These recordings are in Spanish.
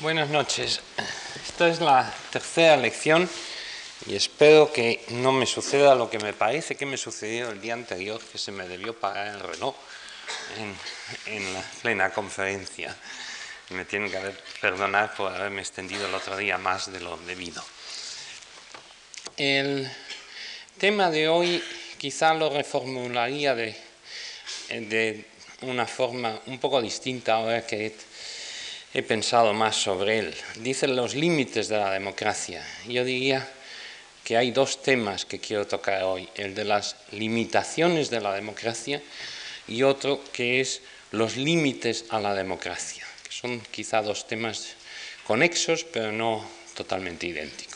Buenas noches. Esta es la tercera lección y espero que no me suceda lo que me parece que me sucedió el día anterior, que se me debió pagar el reloj en, la plena conferencia. Me tienen que perdonar por haberme extendido el otro día más de lo debido. El tema de hoy quizá lo reformularía de, de una forma un poco distinta ahora que he pensado más sobre él. Dice los límites de la democracia. Yo diría que hay dos temas que quiero tocar hoy, el de las limitaciones de la democracia y otro que es los límites a la democracia, que son quizá dos temas conexos pero no totalmente idénticos.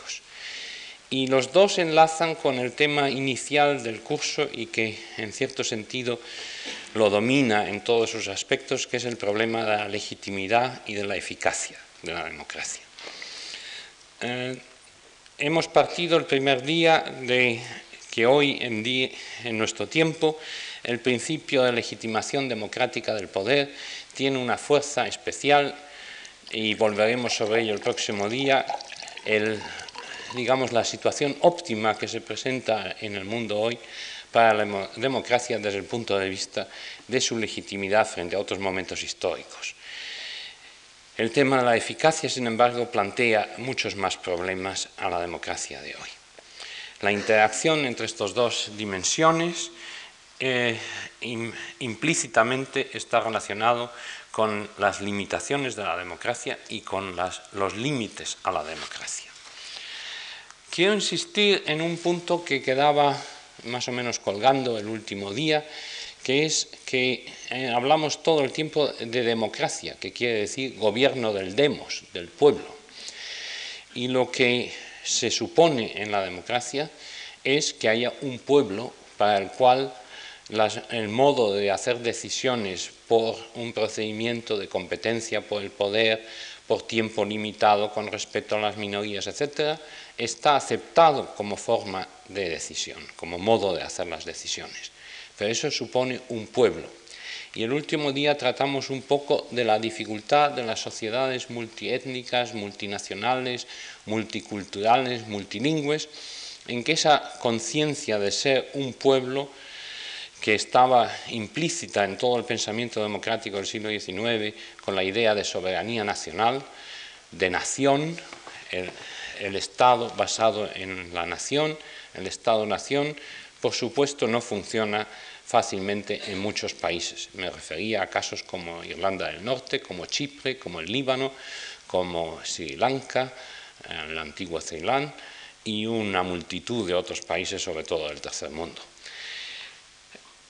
Y los dos enlazan con el tema inicial del curso y que en cierto sentido lo domina en todos sus aspectos, que es el problema de la legitimidad y de la eficacia de la democracia. Eh, hemos partido el primer día de que hoy en, nuestro tiempo el principio de legitimación democrática del poder tiene una fuerza especial y volveremos sobre ello el próximo día. Digamos, la situación óptima que se presenta en el mundo hoy para la democracia desde el punto de vista de su legitimidad frente a otros momentos históricos. El tema de la eficacia, sin embargo, plantea muchos más problemas a la democracia de hoy. La interacción entre estas dos dimensiones eh, implícitamente está relacionado con las limitaciones de la democracia y con los límites a la democracia. Quiero insistir en un punto que quedaba más o menos colgando el último día, que es que eh, hablamos todo el tiempo de democracia, que quiere decir gobierno del demos, del pueblo. Y lo que se supone en la democracia es que haya un pueblo para el cual el modo de hacer decisiones por un procedimiento de competencia, por el poder, por tiempo limitado con respecto a las minorías, etcétera, está aceptado como forma de decisión, como modo de hacer las decisiones. Pero eso supone un pueblo. Y el último día tratamos un poco de la dificultad de las sociedades multiétnicas, multinacionales, multiculturales, multilingües, en que esa conciencia de ser un pueblo que estaba implícita en todo el pensamiento democrático del siglo XIX, con la idea de soberanía nacional, de nación, Estado basado en la nación, el Estado-nación, por supuesto no funciona fácilmente en muchos países. Me refería a casos como Irlanda del Norte, como Chipre, como el Líbano, como Sri Lanka, el antiguo Ceilán y una multitud de otros países, sobre todo del tercer mundo.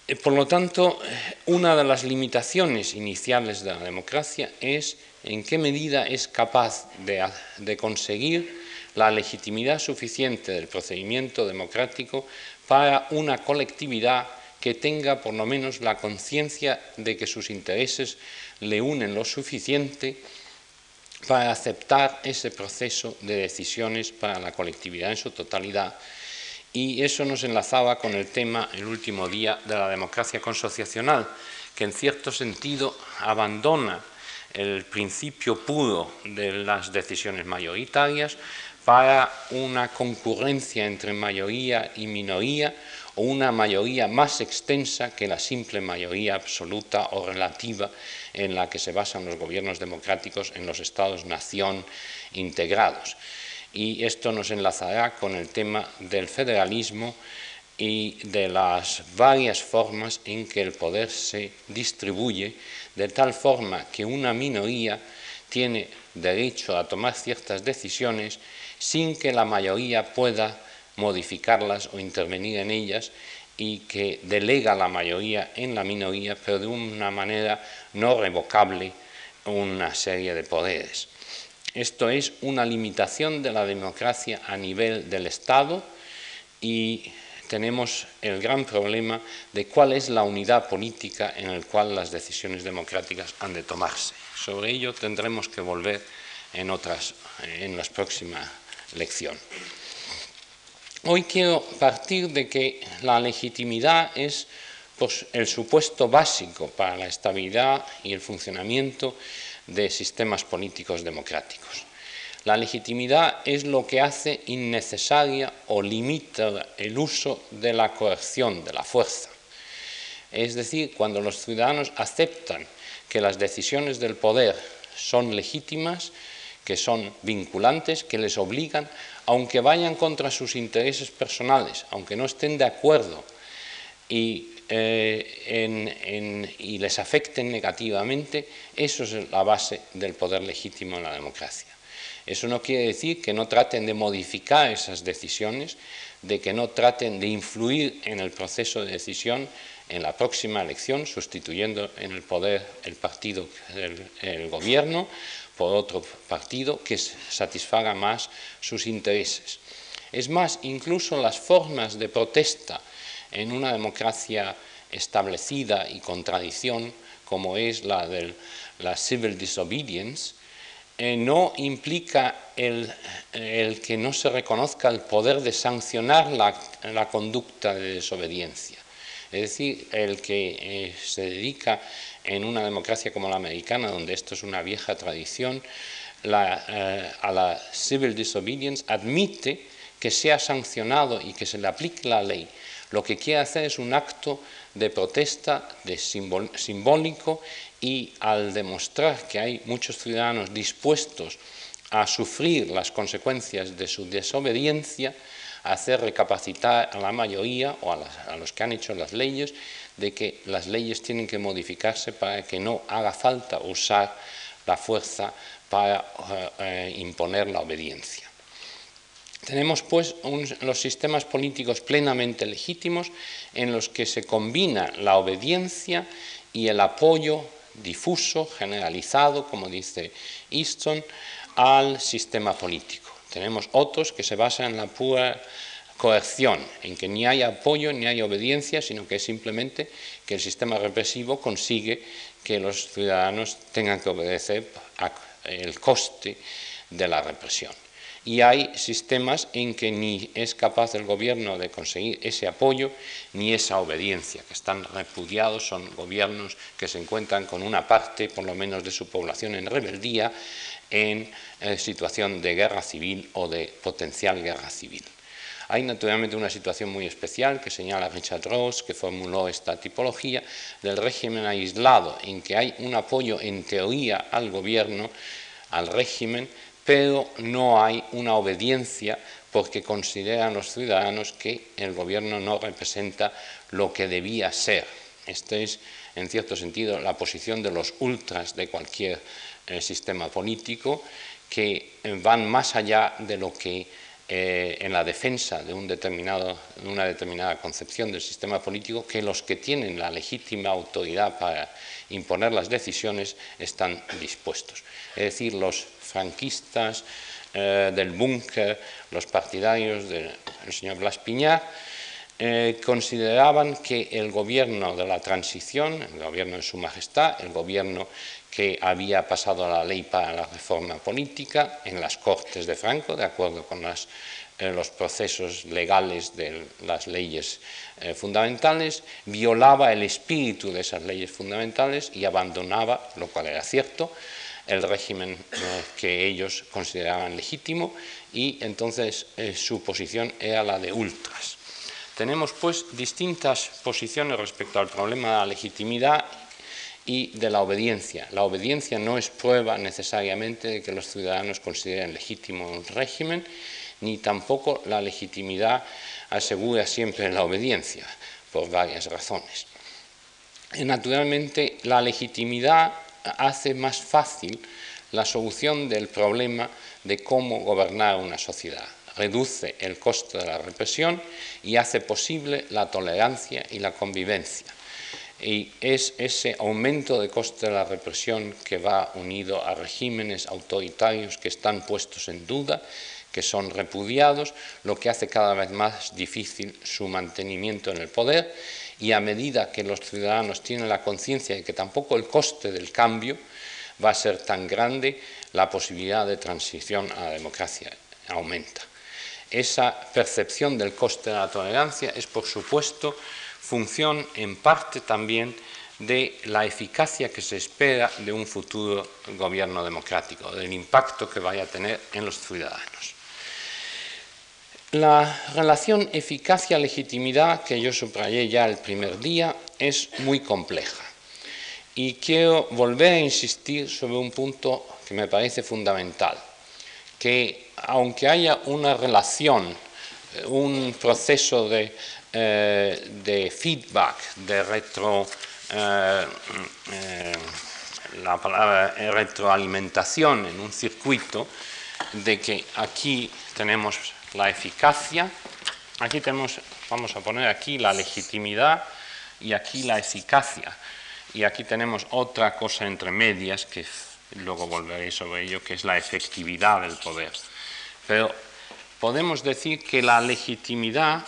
Eh, por lo tanto, una de las limitaciones iniciales de la democracia es en qué medida es capaz de, conseguir la legitimidad suficiente del procedimiento democrático para una colectividad que tenga por lo menos la conciencia de que sus intereses le unen lo suficiente para aceptar ese proceso de decisiones para la colectividad en su totalidad. Y eso nos enlazaba con el tema el último día de la democracia consociacional, que en cierto sentido abandona el principio puro de las decisiones mayoritarias para una concurrencia entre mayoría y minoría o una mayoría más extensa que la simple mayoría absoluta o relativa en la que se basan los gobiernos democráticos en los estados-nación integrados. Y esto nos enlazará con el tema del federalismo y de las varias formas en que el poder se distribuye, de tal forma que una minoría tiene derecho a tomar ciertas decisiones sin que la mayoría pueda modificarlas o intervenir en ellas y que delega la mayoría en la minoría, pero de una manera no revocable una serie de poderes. Esto es una limitación de la democracia a nivel del Estado y tenemos el gran problema de cuál es la unidad política en la cual las decisiones democráticas han de tomarse. Sobre ello tendremos que volver en, otras, en las próximas Hoy quiero partir de que la legitimidad es pues, el supuesto básico para la estabilidad y el funcionamiento de sistemas políticos democráticos. La legitimidad es lo que hace innecesaria o limita el uso de la coerción, de la fuerza. Es decir, cuando los ciudadanos aceptan que las decisiones del poder son legítimas, que son vinculantes, que les obligan, aunque vayan contra sus intereses personales, aunque no estén de acuerdo y, eh, y les afecten negativamente, eso es la base del poder legítimo en la democracia. Eso no quiere decir que no traten de modificar esas decisiones, de que no traten de influir en el proceso de decisión en la próxima elección, sustituyendo en el poder el partido, el, gobierno, por otro partido que satisfaga más sus intereses. Es más, incluso las formas de protesta en una democracia establecida y con tradición, como es la de la civil disobedience, eh, no implica el, que no se reconozca el poder de sancionar la, conducta de desobediencia. Es decir, el que eh, se dedica en una democracia como la americana, donde esto es una vieja tradición, eh, a la civil disobedience, admite que sea sancionado y que se le aplique la ley. Lo que quiere hacer es un acto de protesta de simbólico y al demostrar que hay muchos ciudadanos dispuestos a sufrir las consecuencias de su desobediencia, hacer recapacitar a la mayoría o a, los que han hecho las leyes de que las leyes tienen que modificarse para que no haga falta usar la fuerza para eh, eh, imponer la obediencia. Tenemos pues los sistemas políticos plenamente legítimos en los que se combina la obediencia y el apoyo difuso, generalizado, como dice Easton, al sistema político. Tenemos otros que se basan en la pura coerción, en que ni hay apoyo ni hay obediencia, sino que es simplemente que el sistema represivo consigue que los ciudadanos tengan que obedecer el coste de la represión y hay sistemas en que ni es capaz el gobierno de conseguir ese apoyo ni esa obediencia, que están repudiados, son gobiernos que se encuentran con una parte, por lo menos, de su población en rebeldía, en eh, situación de guerra civil o de potencial guerra civil. Hay naturalmente una situación muy especial que señala Richard Ross, que formuló esta tipología del régimen aislado, en que hay un apoyo en teoría al gobierno, al régimen, pero no hay una obediencia porque consideran los ciudadanos que el gobierno no representa lo que debía ser. Esta es, en cierto sentido, la posición de los ultras de cualquier eh, sistema político, que van más allá de lo que eh, en la defensa de, un determinado, de una determinada concepción del sistema político, que los que tienen la legítima autoridad para imponer las decisiones están dispuestos. Es decir, los franquistas eh, del búnker, los partidarios del señor Blas eh, consideraban que el gobierno de la transición, el gobierno de su majestad, el gobierno que había pasado la ley para la reforma política en las Cortes de Franco, de acuerdo con las los procesos legales de las leyes eh, fundamentales, violaba el espíritu de esas leyes fundamentales y abandonaba, lo cual era cierto, el régimen eh, que ellos consideraban legítimo y entonces eh, su posición era la de ultras. Tenemos pues distintas posiciones respecto al problema de la legitimidad y de la obediencia. La obediencia no es prueba necesariamente de que los ciudadanos consideren legítimo un régimen, ni tampoco la legitimidad asegura siempre la obediencia, por varias razones. Y naturalmente, la legitimidad hace más fácil la solución del problema de cómo gobernar una sociedad. Reduce el costo de la represión y hace posible la tolerancia y la convivencia. Y es ese aumento de coste de la represión que va unido a regímenes autoritarios que están puestos en duda que son repudiados, lo que hace cada vez más difícil su mantenimiento en el poder y a medida que los ciudadanos tienen la conciencia de que tampoco el coste del cambio va a ser tan grande, la posibilidad de transición a la democracia aumenta. Esa percepción del coste de la tolerancia es, por supuesto, función en parte también de la eficacia que se espera de un futuro gobierno democrático, del impacto que vaya a tener en los ciudadanos. La relación eficacia-legitimidad que yo subrayé ya el primer día es muy compleja y quiero volver a insistir sobre un punto que me parece fundamental, que aunque haya una relación, un proceso de, eh, feedback, de retro, eh, la palabra retroalimentación en un circuito, de que aquí tenemos la eficacia, aquí tenemos, vamos a poner aquí la legitimidad y aquí la eficacia. Y aquí tenemos otra cosa entre medias, que luego volveré sobre ello, que es la efectividad del poder. Podemos decir que la legitimidad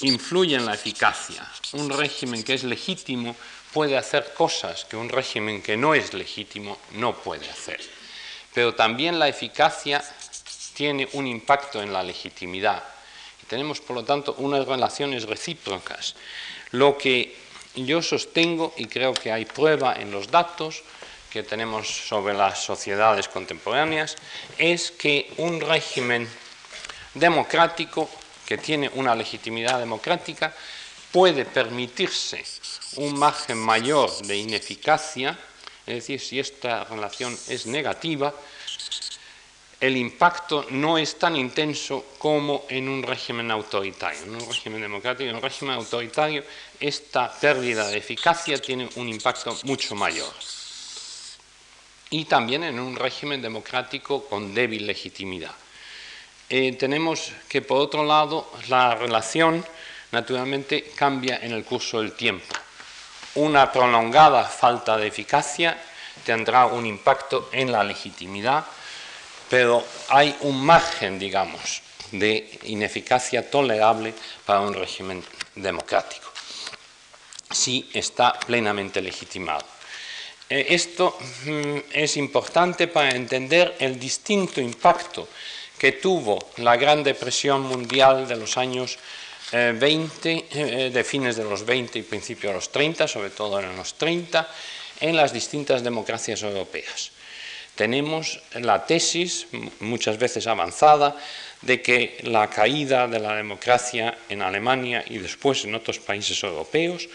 influye en la eficacia. Un régimen que es legítimo puede hacer cosas que un régimen que no es legítimo no puede hacer. Pero también la eficacia tiene un impacto en la legitimidad. Tenemos, por lo tanto, unas relaciones recíprocas. Lo que yo sostengo, y creo que hay prueba en los datos que tenemos sobre las sociedades contemporáneas, es que un régimen democrático que tiene una legitimidad democrática puede permitirse un margen mayor de ineficacia, es decir, si esta relación es negativa, el impacto no es tan intenso como en un régimen autoritario. En un régimen democrático, en un régimen autoritario, esta pérdida de eficacia tiene un impacto mucho mayor. Y también en un régimen democrático con débil legitimidad. Eh, tenemos que, por otro lado, la relación naturalmente cambia en el curso del tiempo. Una prolongada falta de eficacia tendrá un impacto en la legitimidad pero hay un margen, digamos, de ineficacia tolerable para un régimen democrático, si está plenamente legitimado. Eh, esto mm, es importante para entender el distinto impacto que tuvo la Gran Depresión Mundial de los años 20, eh, eh, de fines de los 20 y principios de los 30, sobre todo en los 30, en las distintas democracias europeas tenemos la tesis, muchas veces avanzada, de que la caída de la democracia en Alemania y después en otros países europeos,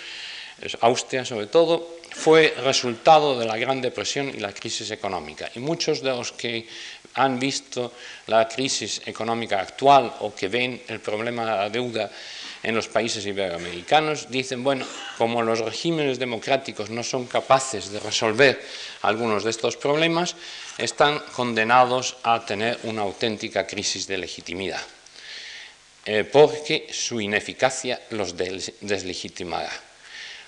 Austria sobre todo, fue resultado de la Gran Depresión y la crisis económica. Y muchos de los que han visto la crisis económica actual o que ven el problema de la deuda en los países iberoamericanos, dicen, bueno, como los regímenes democráticos no son capaces de resolver algunos de estos problemas, están condenados a tener una auténtica crisis de legitimidad, eh, porque su ineficacia los deslegitimará.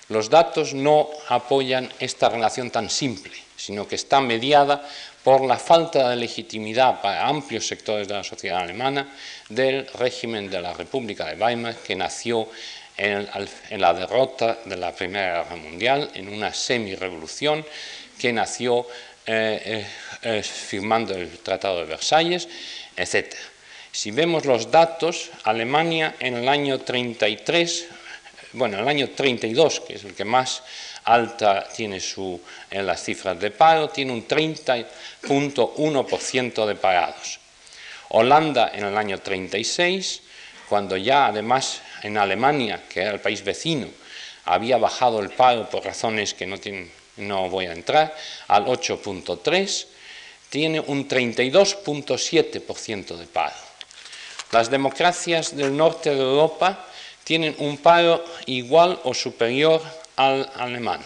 Los datos no apoyan esta relación tan simple, sino que está mediada por la falta de legitimidad para amplios sectores de la sociedad alemana del régimen de la República de Weimar, que nació en, la derrota de la Primera Guerra Mundial, en una semi-revolución que nació eh, eh, eh, firmando el Tratado de Versalles, etc. Si vemos los datos, Alemania en el año 33, bueno, en el año 32, que es el que más alta tiene su, en las cifras de paro, tiene un 30.1% de parados. Holanda en el año 36, cuando ya además en Alemania, que era el país vecino, había bajado el paro por razones que no, no voy a entrar, al 8.3, tiene un 32.7% de paro. Las democracias del norte de Europa tienen un paro igual o superior al alemán.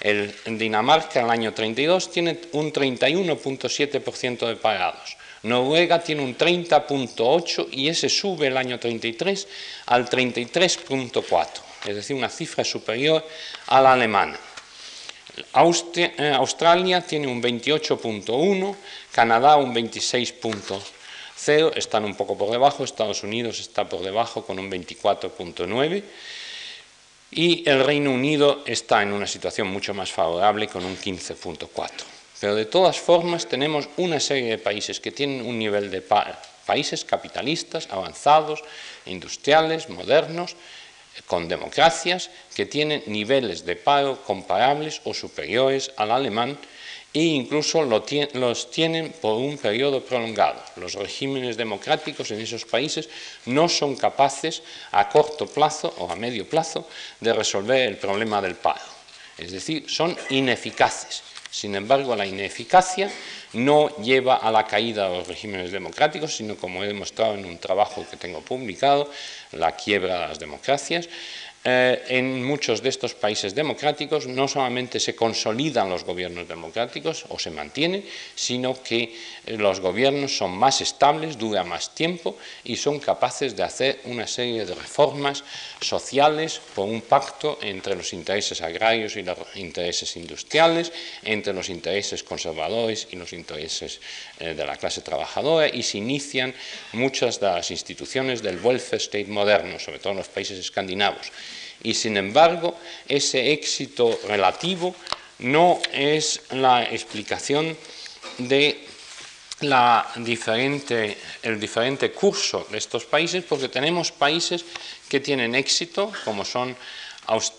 El, en Dinamarca, año 32, tiene un 31.7% de parados. Noruega tiene un 30.8% y ese sube el año 33 al 33.4%, es decir, una cifra superior a la alemana. Eh, Australia tiene un 28.1%, Canadá un 26.0%, están un poco por debajo, Estados Unidos está por debajo con un 24.9% y el Reino Unido está en una situación mucho más favorable con un 15.4. Pero de todas formas tenemos una serie de países que tienen un nivel de países capitalistas, avanzados, industriales, modernos, con democracias que tienen niveles de paro comparables o superiores al alemán e incluso los tienen por un periodo prolongado. Los regímenes democráticos en esos países no son capaces a corto plazo o a medio plazo de resolver el problema del paro. Es decir, son ineficaces. Sin embargo, la ineficacia no lleva a la caída de los regímenes democráticos, sino, como he demostrado en un trabajo que tengo publicado, la quiebra de las democracias, eh, en muchos de estos países democráticos no solamente se consolidan los gobiernos democráticos o se mantienen, sino que eh, los gobiernos son más estables, dura más tiempo y son capaces de hacer una serie de reformas sociales por un pacto entre los intereses agrarios y los intereses industriales, entre los intereses conservadores y los intereses eh, de la clase trabajadora y se inician muchas de las instituciones del welfare state moderno, sobre todo en los países escandinavos y sin embargo ese éxito relativo no es la explicación de el diferente curso de estos países, porque tenemos países que tienen éxito, como son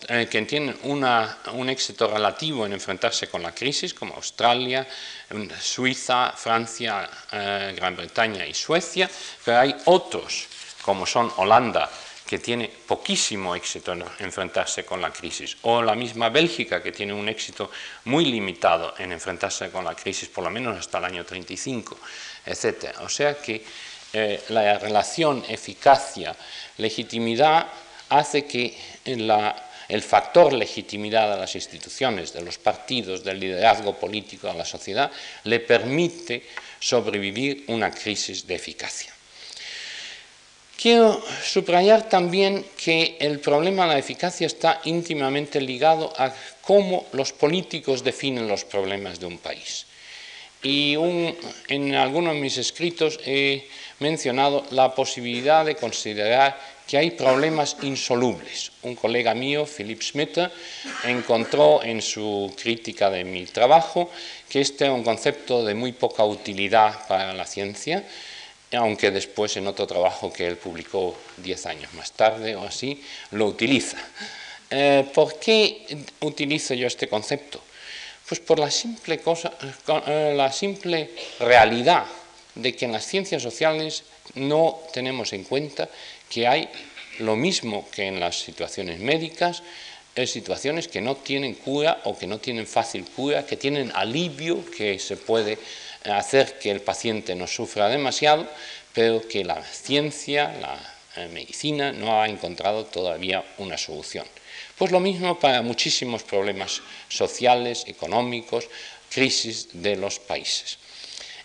eh, que tienen un éxito relativo en enfrentarse con la crisis, como Australia, Suiza, Francia, eh, Gran Bretaña y Suecia, pero hay otros, como son Holanda, que tiene poquísimo éxito en enfrentarse con la crisis, o la misma Bélgica, que tiene un éxito muy limitado en enfrentarse con la crisis, por lo menos hasta el año 35, etc. O sea que eh, la relación eficacia-legitimidad hace que el factor legitimidad de las instituciones, de los partidos, del liderazgo político de la sociedad, le permite sobrevivir una crisis de eficacia. Quiero subrayar también que el problema de la eficacia está íntimamente ligado a cómo los políticos definen los problemas de un país. Y en algunos de mis escritos he mencionado la posibilidad de considerar que hay problemas insolubles. Un colega mío, Philip Schmidt, encontró en su crítica de mi trabajo que este es un concepto de muy poca utilidad para la ciencia, aunque después en otro trabajo que él publicó diez años más tarde o así, lo utiliza. Eh, ¿Por qué utilizo yo este concepto? Pues por la simple, cosa, eh, la simple realidad de que en las ciencias sociales no tenemos en cuenta que hay lo mismo que en las situaciones médicas, en situaciones que no tienen cura o que no tienen fácil cura, que tienen alivio, que se puede hacer que el paciente no sufra demasiado, pero que la ciencia, la eh, medicina, no ha encontrado todavía una solución. Pues lo mismo para muchísimos problemas sociales, económicos, crisis de los países.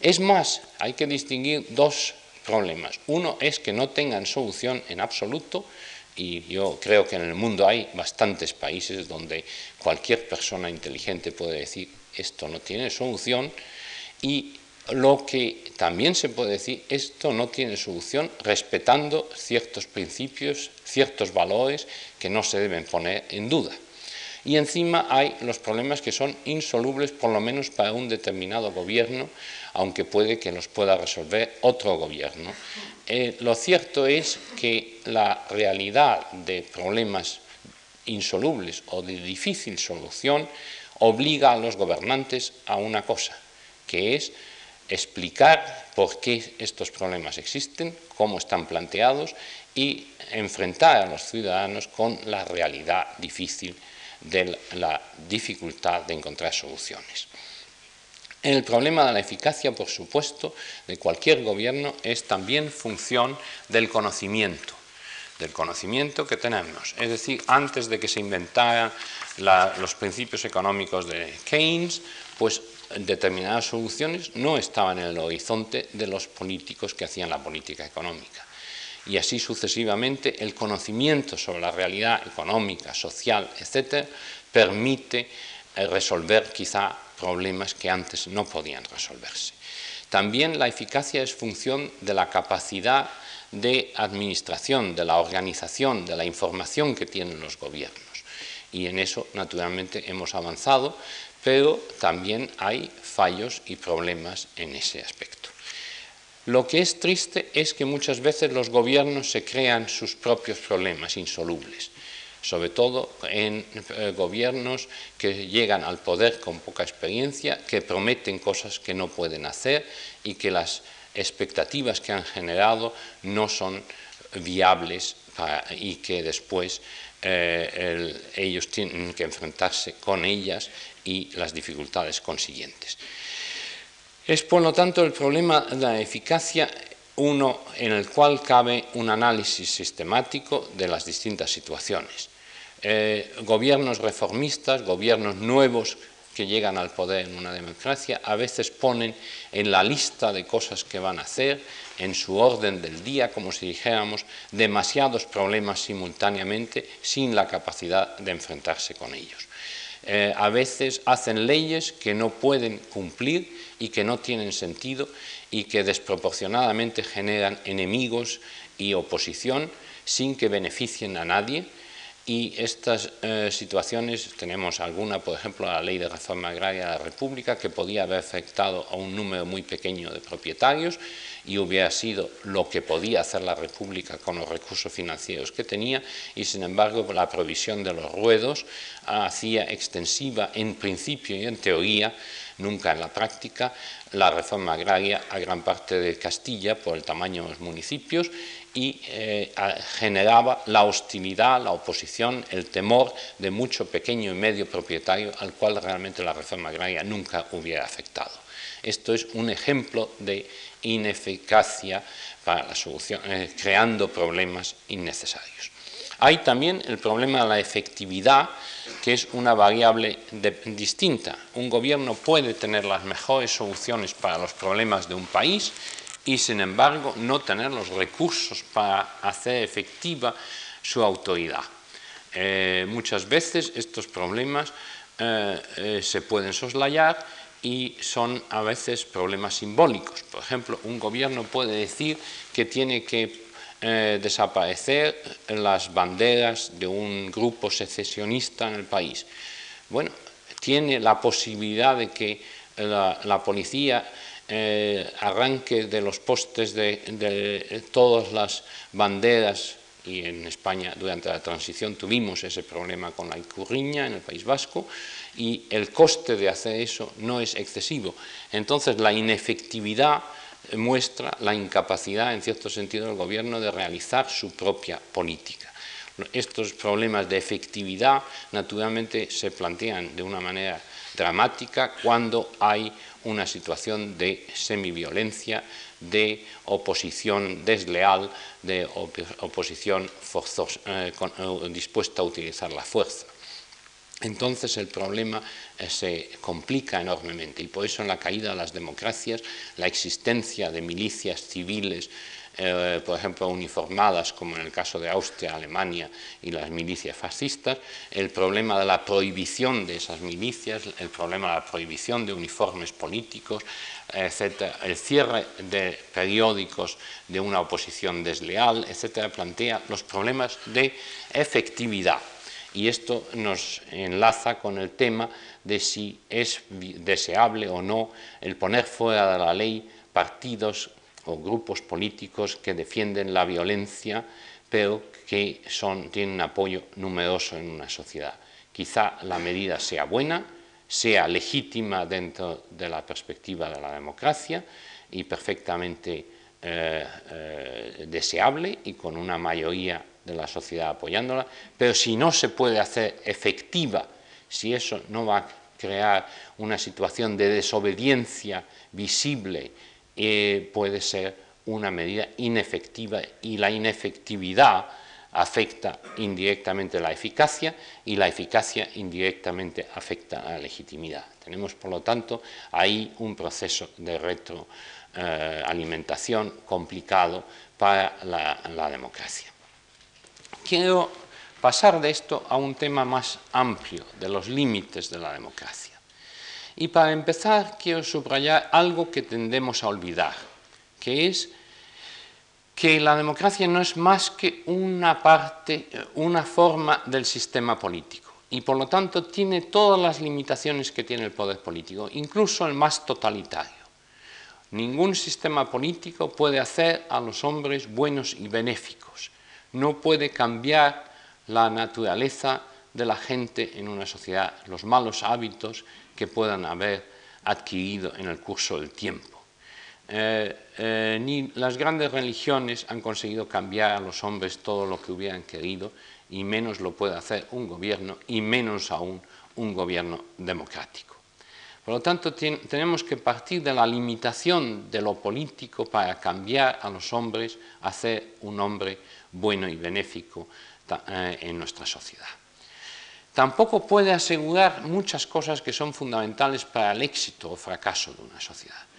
Es más, hay que distinguir dos problemas. Uno es que no tengan solución en absoluto, y yo creo que en el mundo hay bastantes países donde cualquier persona inteligente puede decir esto no tiene solución, y lo que también se puede decir, esto no tiene solución respetando ciertos principios, ciertos valores que no se deben poner en duda. Y encima hay los problemas que son insolubles, por lo menos para un determinado gobierno, aunque puede que los pueda resolver otro gobierno. Eh, lo cierto es que la realidad de problemas insolubles o de difícil solución obliga a los gobernantes a una cosa, que es explicar por qué estos problemas existen, cómo están planteados y enfrentar a los ciudadanos con la realidad difícil de la dificultad de encontrar soluciones. El problema de la eficacia, por supuesto, de cualquier gobierno es también función del conocimiento, del conocimiento que tenemos. Es decir, antes de que se inventaran los principios económicos de Keynes, pues determinadas soluciones no estaban en el horizonte de los políticos que hacían la política económica. Y así sucesivamente el conocimiento sobre la realidad económica, social, etc., permite eh, resolver quizá problemas que antes no podían resolverse. También la eficacia es función de la capacidad de administración, de la organización, de la información que tienen los gobiernos. Y en eso, naturalmente, hemos avanzado, pero también hay fallos y problemas en ese aspecto. Lo que es triste es que muchas veces los gobiernos se crean sus propios problemas insolubles sobre todo en eh, gobiernos que llegan al poder con poca experiencia, que prometen cosas que no pueden hacer y que las expectativas que han generado no son viables y que después eh, ellos tienen que enfrentarse con ellas y las dificultades consiguientes. Es por lo tanto el problema de la eficacia uno en el cual cabe un análisis sistemático de las distintas situaciones. Eh, gobiernos reformistas, gobiernos nuevos que llegan al poder en una democracia, a veces ponen en la lista de cosas que van a hacer, en su orden del día, como si dijéramos, demasiados problemas simultáneamente sin la capacidad de enfrentarse con ellos. Eh, a veces hacen leyes que no pueden cumplir y que no tienen sentido y que desproporcionadamente generan enemigos y oposición sin que beneficien a nadie. Y estas eh, situaciones, tenemos alguna, por ejemplo, la ley de reforma agraria de la República, que podía haber afectado a un número muy pequeño de propietarios y hubiera sido lo que podía hacer la República con los recursos financieros que tenía, y sin embargo la provisión de los ruedos hacía extensiva en principio y en teoría, nunca en la práctica, la reforma agraria a gran parte de Castilla por el tamaño de los municipios y eh, generaba la hostilidad, la oposición, el temor de mucho pequeño y medio propietario al cual realmente la reforma agraria nunca hubiera afectado. Esto es un ejemplo de ineficacia para la solución, eh, creando problemas innecesarios. Hay también el problema de la efectividad, que es una variable distinta. Un gobierno puede tener las mejores soluciones para los problemas de un país y sin embargo no tener los recursos para hacer efectiva su autoridad. Eh, muchas veces estos problemas eh, se pueden soslayar y son a veces problemas simbólicos. Por ejemplo, un gobierno puede decir que tiene que desaparecer las banderas de un grupo secesionista en el país. Bueno, tiene la posibilidad de que la policía eh, arranque de los postes de, todas las banderas y en España durante la transición tuvimos ese problema con la Icurriña en el País Vasco y el coste de hacer eso no es excesivo. Entonces la inefectividad muestra la incapacidad en cierto sentido del gobierno de realizar su propia política. Estos problemas de efectividad naturalmente se plantean de una manera dramática cuando hay una situación de semiviolencia, de oposición desleal, de oposición eh, eh, dispuesta a utilizar la fuerza. Entonces el problema eh, se complica enormemente y por eso en la caída de las democracias la existencia de milicias civiles eh, por ejemplo, uniformadas, como en el caso de Austria, Alemania y las milicias fascistas, el problema de la prohibición de esas milicias, el problema de la prohibición de uniformes políticos, etcétera, el cierre de periódicos de una oposición desleal, etcétera, plantea los problemas de efectividad. Y esto nos enlaza con el tema de si es deseable o no el poner fuera de la ley partidos o grupos políticos que defienden la violencia, pero que tienen apoyo numeroso en una sociedad. Quizá la medida sea buena, sea legítima dentro de la perspectiva de la democracia y perfectamente eh, eh, deseable y con una mayoría de la sociedad apoyándola, pero si no se puede hacer efectiva, si eso no va a crear una situación de desobediencia visible eh, puede ser una medida inefectiva y la inefectividad afecta indirectamente la eficacia y la eficacia indirectamente afecta a la legitimidad. Tenemos, por lo tanto, ahí un proceso de retroalimentación complicado para la democracia. Quiero pasar de esto a un tema más amplio, de los límites de la democracia. Y para empezar quiero subrayar algo que tendemos a olvidar, que es que la democracia no es más que una parte, una forma del sistema político y por lo tanto tiene todas las limitaciones que tiene el poder político, incluso el más totalitario. Ningún sistema político puede hacer a los hombres buenos y benéficos, no puede cambiar la naturaleza de la gente en una sociedad, los malos hábitos que puedan haber adquirido en el curso del tiempo. Eh, eh, ni las grandes religiones han conseguido cambiar a los hombres todo lo que hubieran querido, y menos lo puede hacer un gobierno, y menos aún un gobierno democrático. Por lo tanto, tenemos que partir de la limitación de lo político para cambiar a los hombres a ser un hombre bueno y benéfico eh, en nuestra sociedad. Tampoco puede asegurar muchas cosas que son fundamentales para el éxito o fracaso de una sociedad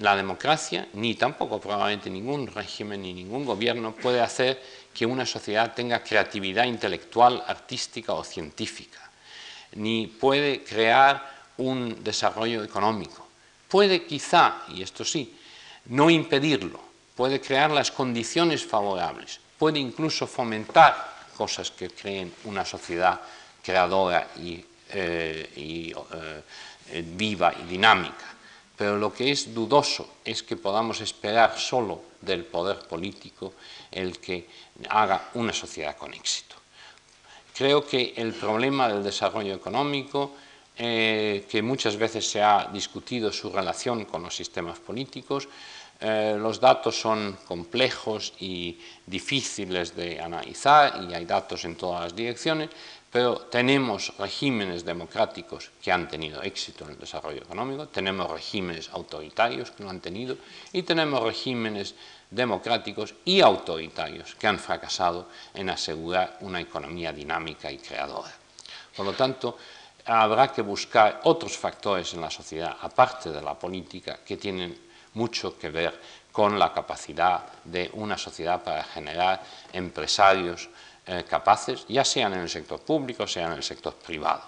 la democracia, ni tampoco probablemente ningún régimen ni ningún gobierno puede hacer que una sociedad tenga creatividad intelectual, artística o científica, ni puede crear un desarrollo económico. Puede quizá, y esto sí, no impedirlo, puede crear las condiciones favorables, puede incluso fomentar cosas que creen una sociedad creadora y, eh, eh, viva y dinámica pero lo que es dudoso es que podamos esperar solo del poder político el que haga una sociedad con éxito. Creo que el problema del desarrollo económico, eh, que muchas veces se ha discutido su relación con los sistemas políticos, eh, los datos son complejos y difíciles de analizar y hay datos en todas las direcciones, pero tenemos regímenes democráticos que han tenido éxito en el desarrollo económico, tenemos regímenes autoritarios que lo han tenido y tenemos regímenes democráticos y autoritarios que han fracasado en asegurar una economía dinámica y creadora. Por lo tanto, habrá que buscar otros factores en la sociedad, aparte de la política, que tienen mucho que ver con la capacidad de una sociedad para generar empresarios, eh, capaces, ya sean en el sector público, sea en el sector privado.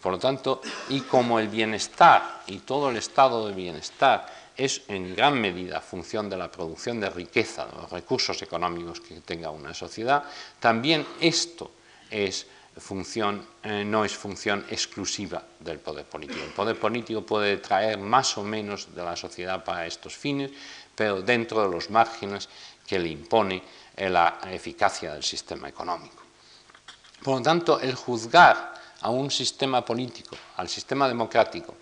Por lo tanto, y como el bienestar y todo el estado de bienestar es en gran medida función de la producción de riqueza, de los recursos económicos que tenga una sociedad, también esto es eh, no es función exclusiva del poder político. El poder político puede traer más o menos de la sociedad para estos fines, pero dentro de los márgenes que le impone la eficacia del sistema económico. Por lo tanto, el juzgar a un sistema político, al sistema democrático,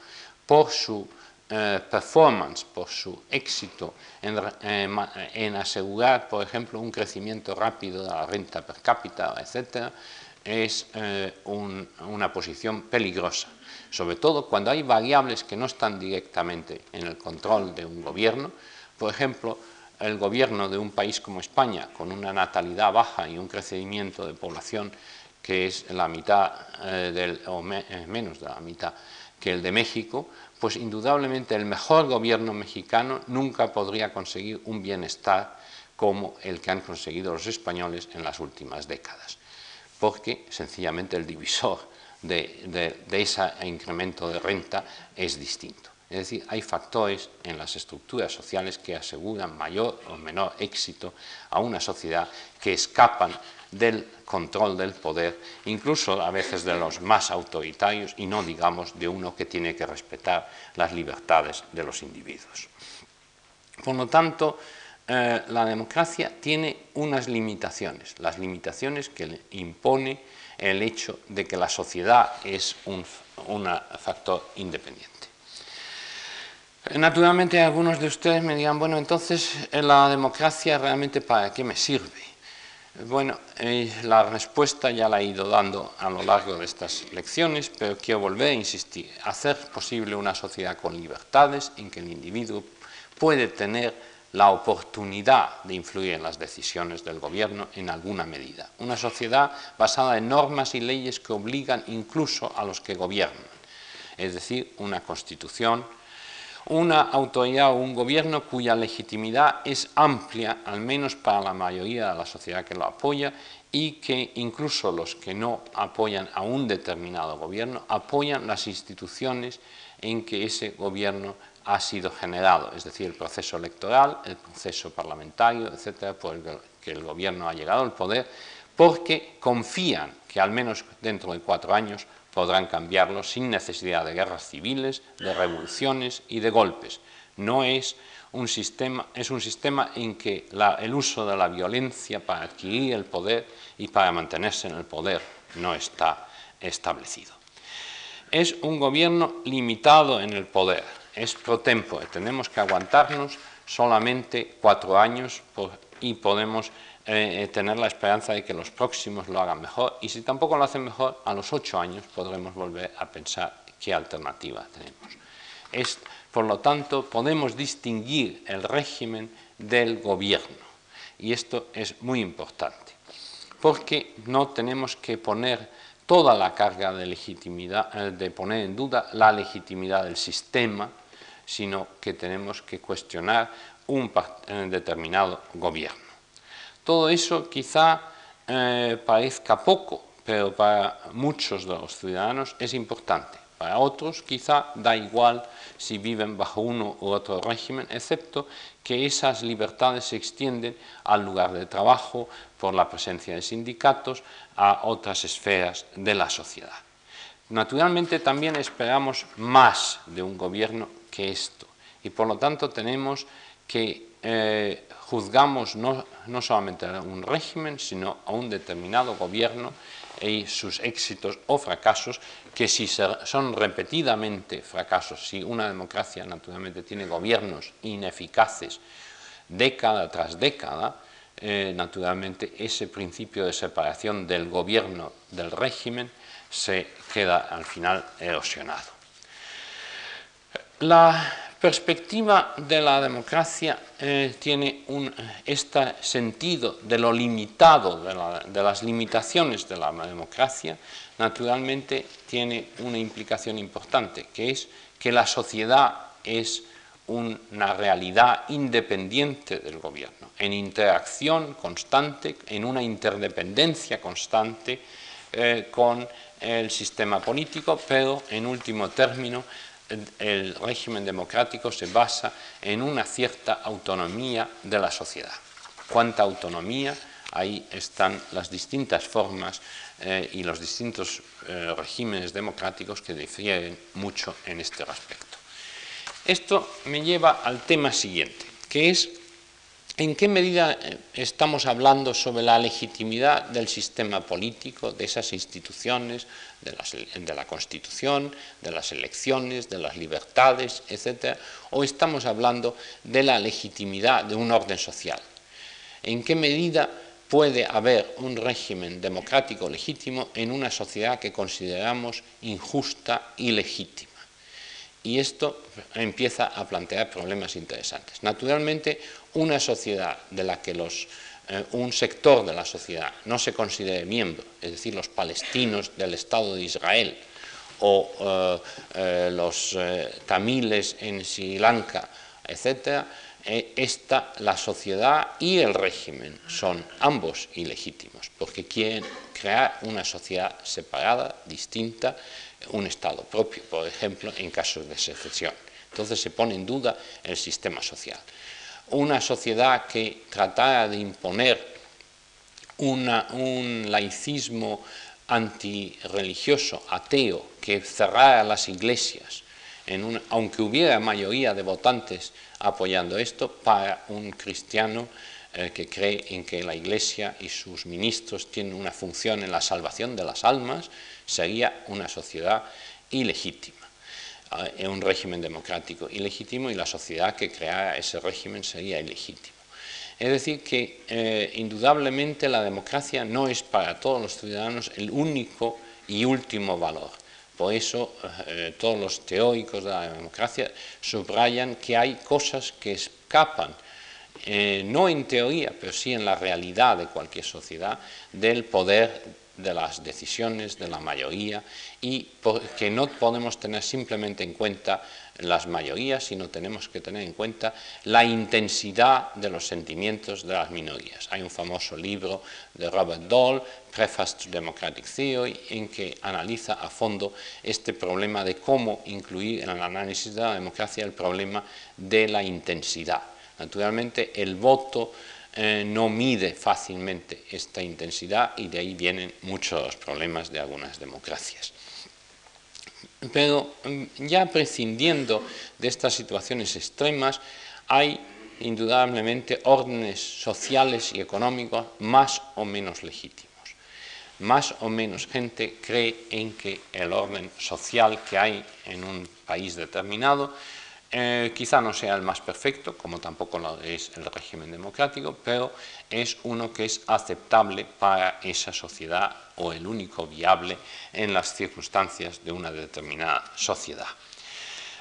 por su eh, performance, por su éxito en, asegurar, por ejemplo, un crecimiento rápido de la renta per cápita, etc., es eh, una posición peligrosa, sobre todo cuando hay variables que no están directamente en el control de un gobierno, por ejemplo, el gobierno de un país como España, con una natalidad baja y un crecimiento de población que es la mitad eh, o eh, menos de la mitad que el de México, pues indudablemente el mejor gobierno mexicano nunca podría conseguir un bienestar como el que han conseguido los españoles en las últimas décadas, porque sencillamente el divisor de ese incremento de renta es distinto. Es decir, hay factores en las estructuras sociales que aseguran mayor o menor éxito a una sociedad que escapan del control del poder, incluso a veces de los más autoritarios y no digamos de uno que tiene que respetar las libertades de los individuos. Por lo tanto, eh, la democracia tiene unas limitaciones, las limitaciones que le impone el hecho de que la sociedad es un factor independiente. Naturalmente algunos de ustedes me dirán, bueno, entonces eh, la democracia realmente para qué me sirve. Bueno, eh, la respuesta ya la he ido dando a lo largo de estas lecciones, pero quiero volver a insistir, hacer posible una sociedad con libertades en que el individuo puede tener la oportunidad de influir en las decisiones del gobierno en alguna medida. Una sociedad basada en normas y leyes que obligan incluso a los que gobiernan, es decir, una constitución, una autoridad o un gobierno cuya legitimidad es amplia, al menos para la mayoría de la sociedad que lo apoya, y que incluso los que no apoyan a un determinado gobierno apoyan las instituciones en que ese gobierno ha sido generado, es decir, el proceso electoral, el proceso parlamentario, etcétera, por el que el gobierno ha llegado al poder, porque confían que al menos dentro de cuatro años podrán cambiarlo sin necesidad de guerras civiles, de revoluciones y de golpes. No es un sistema, es un sistema en que el uso de la violencia para adquirir el poder y para mantenerse en el poder no está establecido. Es un gobierno limitado en el poder, es pro tempore, tenemos que aguantarnos solamente cuatro años y podemos eh, eh, tener la esperanza de que los próximos lo hagan mejor. Y si tampoco lo hacen mejor, a los ocho años podremos volver a pensar qué alternativa tenemos. por lo tanto, podemos distinguir el régimen del gobierno. Y esto es muy importante porque no tenemos que poner toda la carga de legitimidad, eh, de poner en duda la legitimidad del sistema, sino que tenemos que cuestionar un determinado gobierno. Todo eso quizá eh, parezca poco, pero para muchos de los ciudadanos es importante. Para otros quizá da igual si viven bajo uno u otro régimen, excepto que esas libertades se extienden al lugar de trabajo por la presencia de sindicatos a otras esferas de la sociedad. Naturalmente también esperamos más de un gobierno que esto y por lo tanto tenemos que eh, juzgamos no, solamente a un régimen, sino a un determinado gobierno y sus éxitos o fracasos, que si son repetidamente fracasos, si una democracia naturalmente tiene gobiernos ineficaces década tras década, eh, naturalmente ese principio de separación del gobierno del régimen se queda al final erosionado. La perspectiva de la democracia eh, tiene un, este sentido de lo limitado, de, las limitaciones de la democracia, naturalmente tiene una implicación importante, que es que la sociedad es una realidad independiente del gobierno, en interacción constante, en una interdependencia constante eh, con el sistema político, pero en último término el régimen democrático se basa en una cierta autonomía de la sociedad. ¿Cuánta autonomía? Ahí están las distintas formas eh, y los distintos eh, regímenes democráticos que difieren mucho en este respecto. Esto me lleva al tema siguiente, que es ¿En qué medida eh, estamos hablando sobre la legitimidad del sistema político, de esas instituciones, de, la Constitución, de las elecciones, de las libertades, etcétera? ¿O estamos hablando de la legitimidad de un orden social? ¿En qué medida puede haber un régimen democrático legítimo en una sociedad que consideramos injusta y legítima? Y esto empieza a plantear problemas interesantes. Naturalmente, una sociedad de la que los, eh, un sector de la sociedad no se considere miembro, es decir, los palestinos del Estado de Israel o eh, eh, los tamiles en Sri Lanka, etc., esta, la sociedad y el régimen son ambos ilegítimos, porque quieren crear una sociedad separada, distinta, un Estado propio, por ejemplo, en casos de secesión. Entonces se pone en duda el sistema social una sociedad que tratara de imponer un laicismo antirreligioso, ateo, que cerrara las iglesias, aunque hubiera mayoría de votantes apoyando esto, para un cristiano eh, que cree en que la iglesia y sus ministros tienen una función en la salvación de las almas, sería una sociedad ilegítima en un régimen democrático ilegítimo y la sociedad que creara ese régimen sería ilegítimo. Es decir, que eh, indudablemente la democracia no es para todos los ciudadanos el único y último valor. Por eso eh, todos los teóricos de la democracia subrayan que hay cosas que escapan, eh, no en teoría, pero sí en la realidad de cualquier sociedad, del poder de las decisiones de la mayoría y que no podemos tener simplemente en cuenta las mayorías, sino tenemos que tener en cuenta la intensidad de los sentimientos de las minorías. Hay un famoso libro de Robert Dole, Preface to Democratic Theory, en que analiza a fondo este problema de cómo incluir en el análisis de la democracia el problema de la intensidad. Naturalmente, el voto eh, no mide fácilmente esta intensidad y de ahí vienen muchos problemas de algunas democracias. Pero mm, ya prescindiendo de estas situaciones extremas, hay indudablemente órdenes sociales y económicos más o menos legítimos. Más o menos gente cree en que el orden social que hay en un país determinado eh, quizá no sea el más perfecto, como tampoco lo es el régimen democrático, pero es uno que es aceptable para esa sociedad o el único viable en las circunstancias de una determinada sociedad.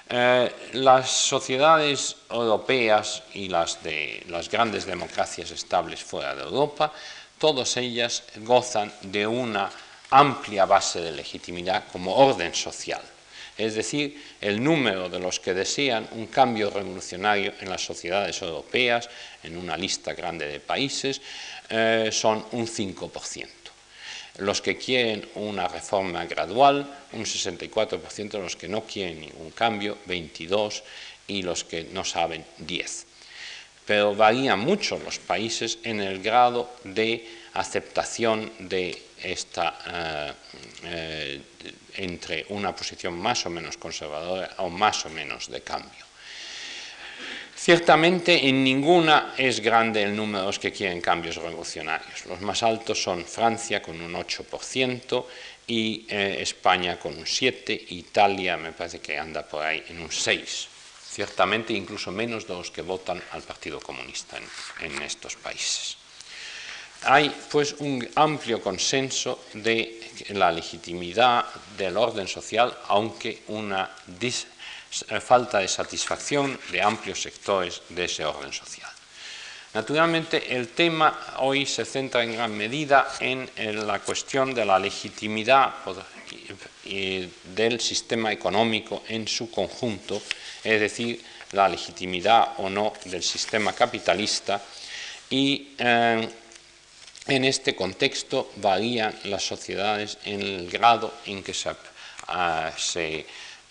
Eh, las sociedades europeas y las de las grandes democracias estables fuera de Europa, todas ellas gozan de una amplia base de legitimidad como orden social. Es decir, el número de los que desean un cambio revolucionario en las sociedades europeas, en una lista grande de países, eh, son un 5% los que quieren una reforma gradual, un 64%, los que no quieren ningún cambio, 22%, y los que no saben, 10%. Pero varían mucho los países en el grado de aceptación de esta, eh, eh, entre una posición más o menos conservadora o más o menos de cambio. Ciertamente en ninguna es grande el número de los que quieren cambios revolucionarios. Los más altos son Francia con un 8% y eh, España con un 7%, Italia me parece que anda por ahí en un 6%. Ciertamente incluso menos de los que votan al Partido Comunista en, estos países. Hay pues un amplio consenso de la legitimidad del orden social, aunque una falta de satisfacción de amplios sectores de ese orden social. Naturalmente, el tema hoy se centra en gran medida en, la cuestión de la legitimidad del sistema económico en su conjunto, es decir, la legitimidad o no del sistema capitalista y eh, en este contexto varían las sociedades en el grado en que se, ah,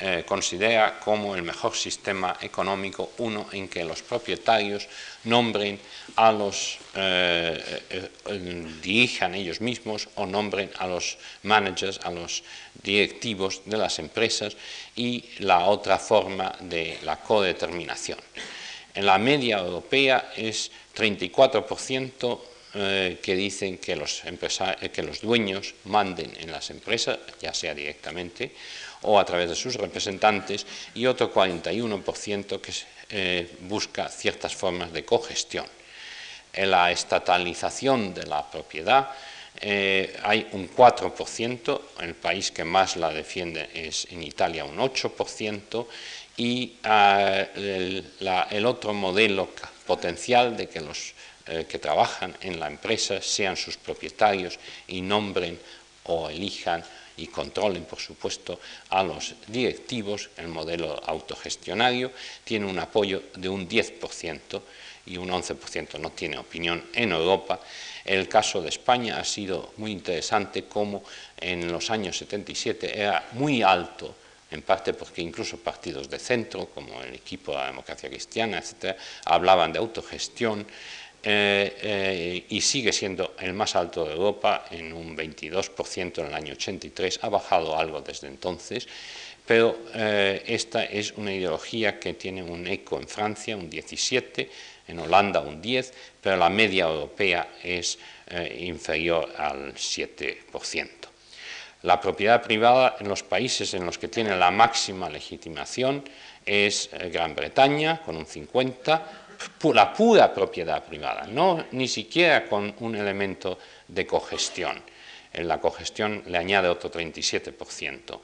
eh, considera como el mejor sistema económico uno en que los propietarios nombren a los, eh, eh, dirijan ellos mismos o nombren a los managers, a los directivos de las empresas y la otra forma de la codeterminación. En la media europea es 34% que dicen que los, que los dueños manden en las empresas, ya sea directamente, o a través de sus representantes y otro 41% que eh, busca ciertas formas de cogestión. En la estatalización de la propiedad eh, hay un 4%, el país que más la defiende es en Italia un 8%, y ah, el, otro modelo potencial de que los eh, que trabajan en la empresa sean sus propietarios y nombren o elijan y controlen, por supuesto, a los directivos. El modelo autogestionario tiene un apoyo de un 10% y un 11% no tiene opinión en Europa. El caso de España ha sido muy interesante como en los años 77 era muy alto en parte porque incluso partidos de centro, como el equipo de la democracia cristiana, etc., hablaban de autogestión, eh, eh, y sigue siendo el más alto de Europa en un 22% en el año 83, ha bajado algo desde entonces, pero eh, esta es una ideología que tiene un eco en Francia, un 17%, en Holanda un 10%, pero la media europea es inferior al 7%. La propiedad privada en los países en los que tiene la máxima legitimación es Gran Bretaña, con un 50%, la pura propiedad privada, no ni siquiera con un elemento de cogestión. En la cogestión le añade otro 37%.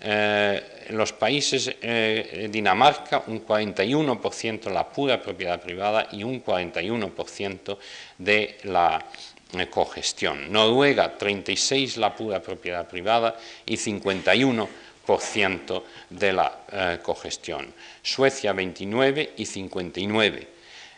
Eh, en los países eh, Dinamarca un 41% la pura propiedad privada y un 41% de la eh, cogestión. Noruega 36 la pura propiedad privada y 51% de la cogestión. Suecia 29 y 59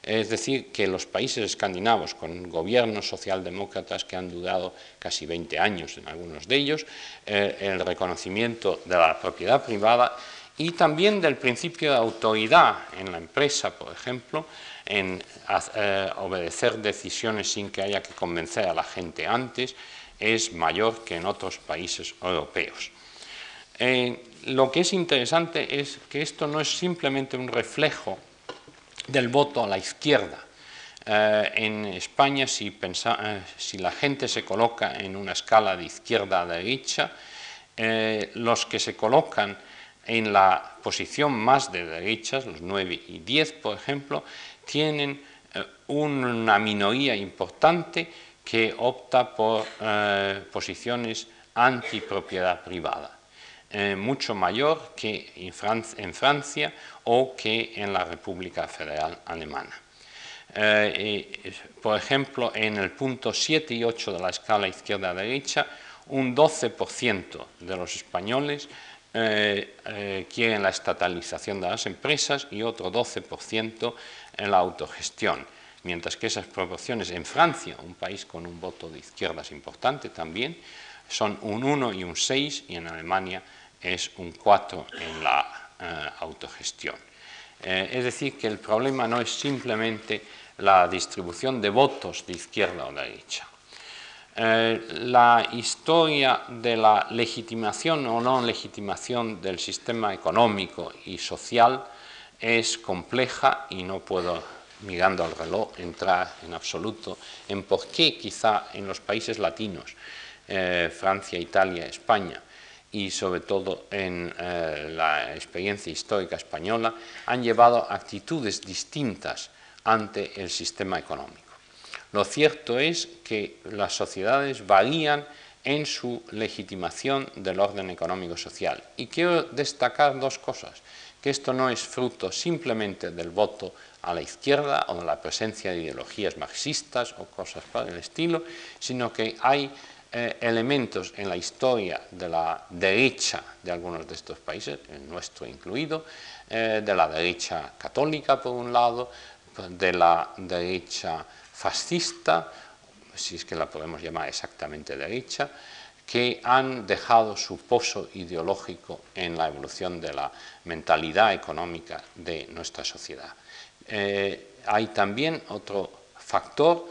es decir, que los países escandinavos, con gobiernos socialdemócratas que han durado casi 20 años en algunos de ellos, eh, el reconocimiento de la propiedad privada y también del principio de autoridad en la empresa, por ejemplo, en eh, obedecer decisiones sin que haya que convencer a la gente antes, es mayor que en otros países europeos. Eh, lo que es interesante es que esto no es simplemente un reflejo del voto a la izquierda. Eh, en España, si, eh, si, la gente se coloca en una escala de izquierda a derecha, eh, los que se colocan en la posición más de derechas, los 9 y 10, por ejemplo, tienen una minoría importante que opta por posiciones antipropiedad privada. mucho mayor que en Francia o que en la República Federal Alemana. Eh, por ejemplo, en el punto 7 y 8 de la escala izquierda-derecha, un 12% de los españoles eh, eh, quieren la estatalización de las empresas y otro 12% en la autogestión, mientras que esas proporciones en Francia, un país con un voto de izquierdas importante también, son un 1 y un 6 y en Alemania es un 4 en la autogestión. es decir, que el problema no es simplemente la distribución de votos de izquierda o de derecha. Eh, la historia de la legitimación o no legitimación del sistema económico y social es compleja y no puedo, mirando al reloj, entrar en absoluto en por qué quizá en los países latinos, eh, Francia, Italia, España, y sobre todo en eh, la experiencia histórica española, han llevado actitudes distintas ante el sistema económico. Lo cierto es que las sociedades varían en su legitimación del orden económico-social. Y quiero destacar dos cosas, que esto no es fruto simplemente del voto a la izquierda o de la presencia de ideologías marxistas o cosas por el estilo, sino que hay eh, elementos en la historia de la derecha de algunos de estos países, el nuestro incluido, eh, de la derecha católica por un lado, de la derecha fascista, si es que la podemos llamar exactamente derecha, que han dejado su pozo ideológico en la evolución de la mentalidad económica de nuestra sociedad. Eh, hay también otro factor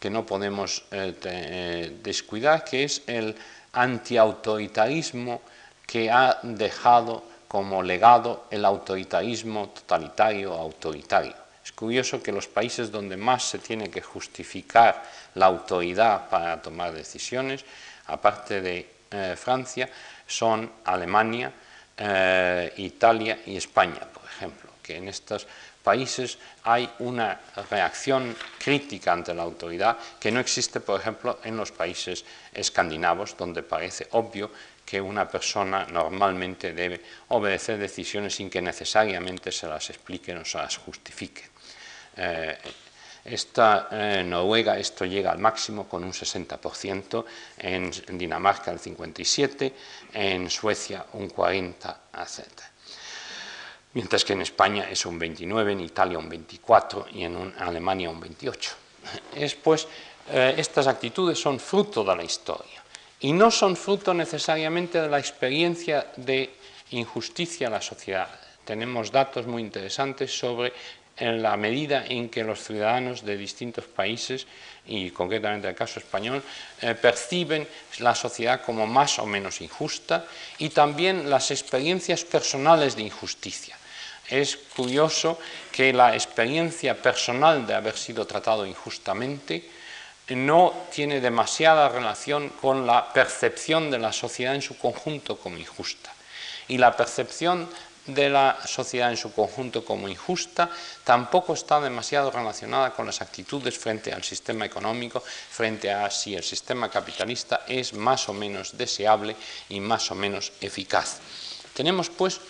que no podemos eh, eh, descuidar, que es el antiautoritarismo que ha dejado como legado el autoritarismo totalitario autoritario. Es curioso que los países donde más se tiene que justificar la autoridad para tomar decisiones, aparte de eh, Francia, son Alemania, Italia y España, por ejemplo, que en estos países hay una reacción crítica ante la autoridad que no existe, por ejemplo, en los países escandinavos, donde parece obvio que una persona normalmente debe obedecer decisiones sin que necesariamente se las expliquen o se las justifiquen. Eh, eh, Noruega esto llega al máximo con un 60%, en, Dinamarca el 57%, en Suecia un 40%, etc. Mientras que en España es un 29%, en Italia un 24% y en Alemania un 28%. Es, pues, eh, estas actitudes son fruto de la historia y no son fruto necesariamente de la experiencia de injusticia en la sociedad. Tenemos datos muy interesantes sobre en la medida en que los ciudadanos de distintos países, y concretamente el caso español, eh, perciben la sociedad como más o menos injusta y también las experiencias personales de injusticia. Es curioso que la experiencia personal de haber sido tratado injustamente no tiene demasiada relación con la percepción de la sociedad en su conjunto como injusta. Y la percepción de la sociedad en su conjunto como injusta, tampoco está demasiado relacionada con las actitudes frente al sistema económico, frente a si el sistema capitalista es más o menos deseable y más o menos eficaz. Tenemos pues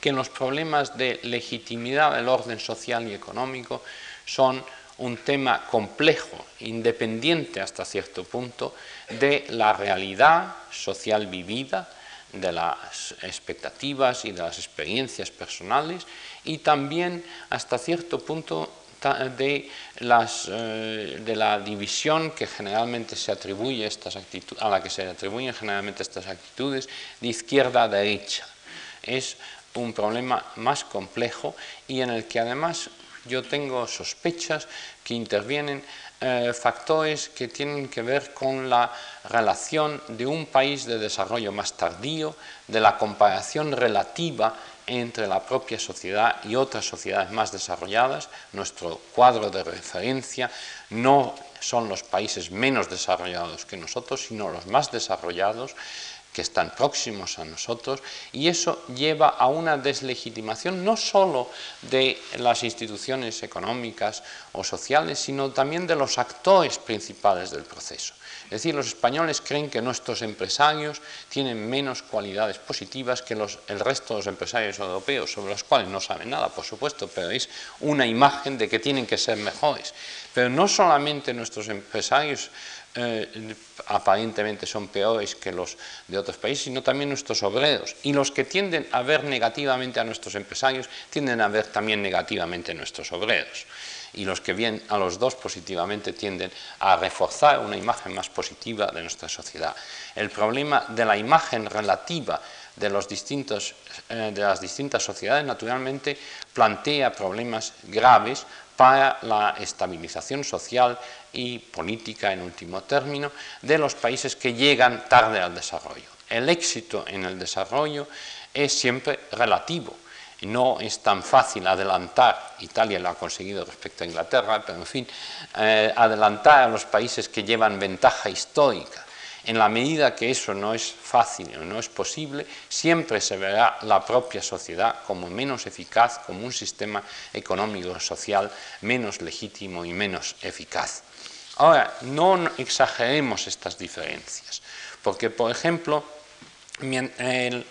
que los problemas de legitimidad del orden social y económico son un tema complejo, independiente hasta cierto punto de la realidad social vivida, de las expectativas y de las experiencias personales y también hasta cierto punto eh, de la división que generalmente se atribuye estas a la que se atribuyen generalmente estas actitudes de izquierda a derecha. Es un problema más complejo y en el que además yo tengo sospechas que intervienen eh, factores que tienen que ver con la relación de un país de desarrollo más tardío, de la comparación relativa entre la propia sociedad y otras sociedades más desarrolladas. Nuestro cuadro de referencia no son los países menos desarrollados que nosotros, sino los más desarrollados que están próximos a nosotros y eso lleva a una deslegitimación no sólo de las instituciones económicas o sociales, sino también de los actores principales del proceso. Es decir, los españoles creen que nuestros empresarios tienen menos cualidades positivas que el resto de los empresarios europeos, sobre los cuales no saben nada, por supuesto, pero es una imagen de que tienen que ser mejores. Pero no solamente nuestros empresarios eh, aparentemente son peores que los de otros países, sino también nuestros obreros. Y los que tienden a ver negativamente a nuestros empresarios, tienden a ver también negativamente a nuestros obreros y los que ven a los dos positivamente tienden a reforzar una imagen más positiva de nuestra sociedad. El problema de la imagen relativa de, los distintos, eh, de las distintas sociedades naturalmente plantea problemas graves para la estabilización social y política, en último término, de los países que llegan tarde al desarrollo. El éxito en el desarrollo es siempre relativo no es tan fácil adelantar, Italia lo ha conseguido respecto a Inglaterra, pero en fin, eh, adelantar a los países que llevan ventaja histórica. En la medida que eso no es fácil o no es posible, siempre se verá la propia sociedad como menos eficaz, como un sistema económico social menos legítimo y menos eficaz. Ahora, no exageremos estas diferencias, porque, por ejemplo, en eh,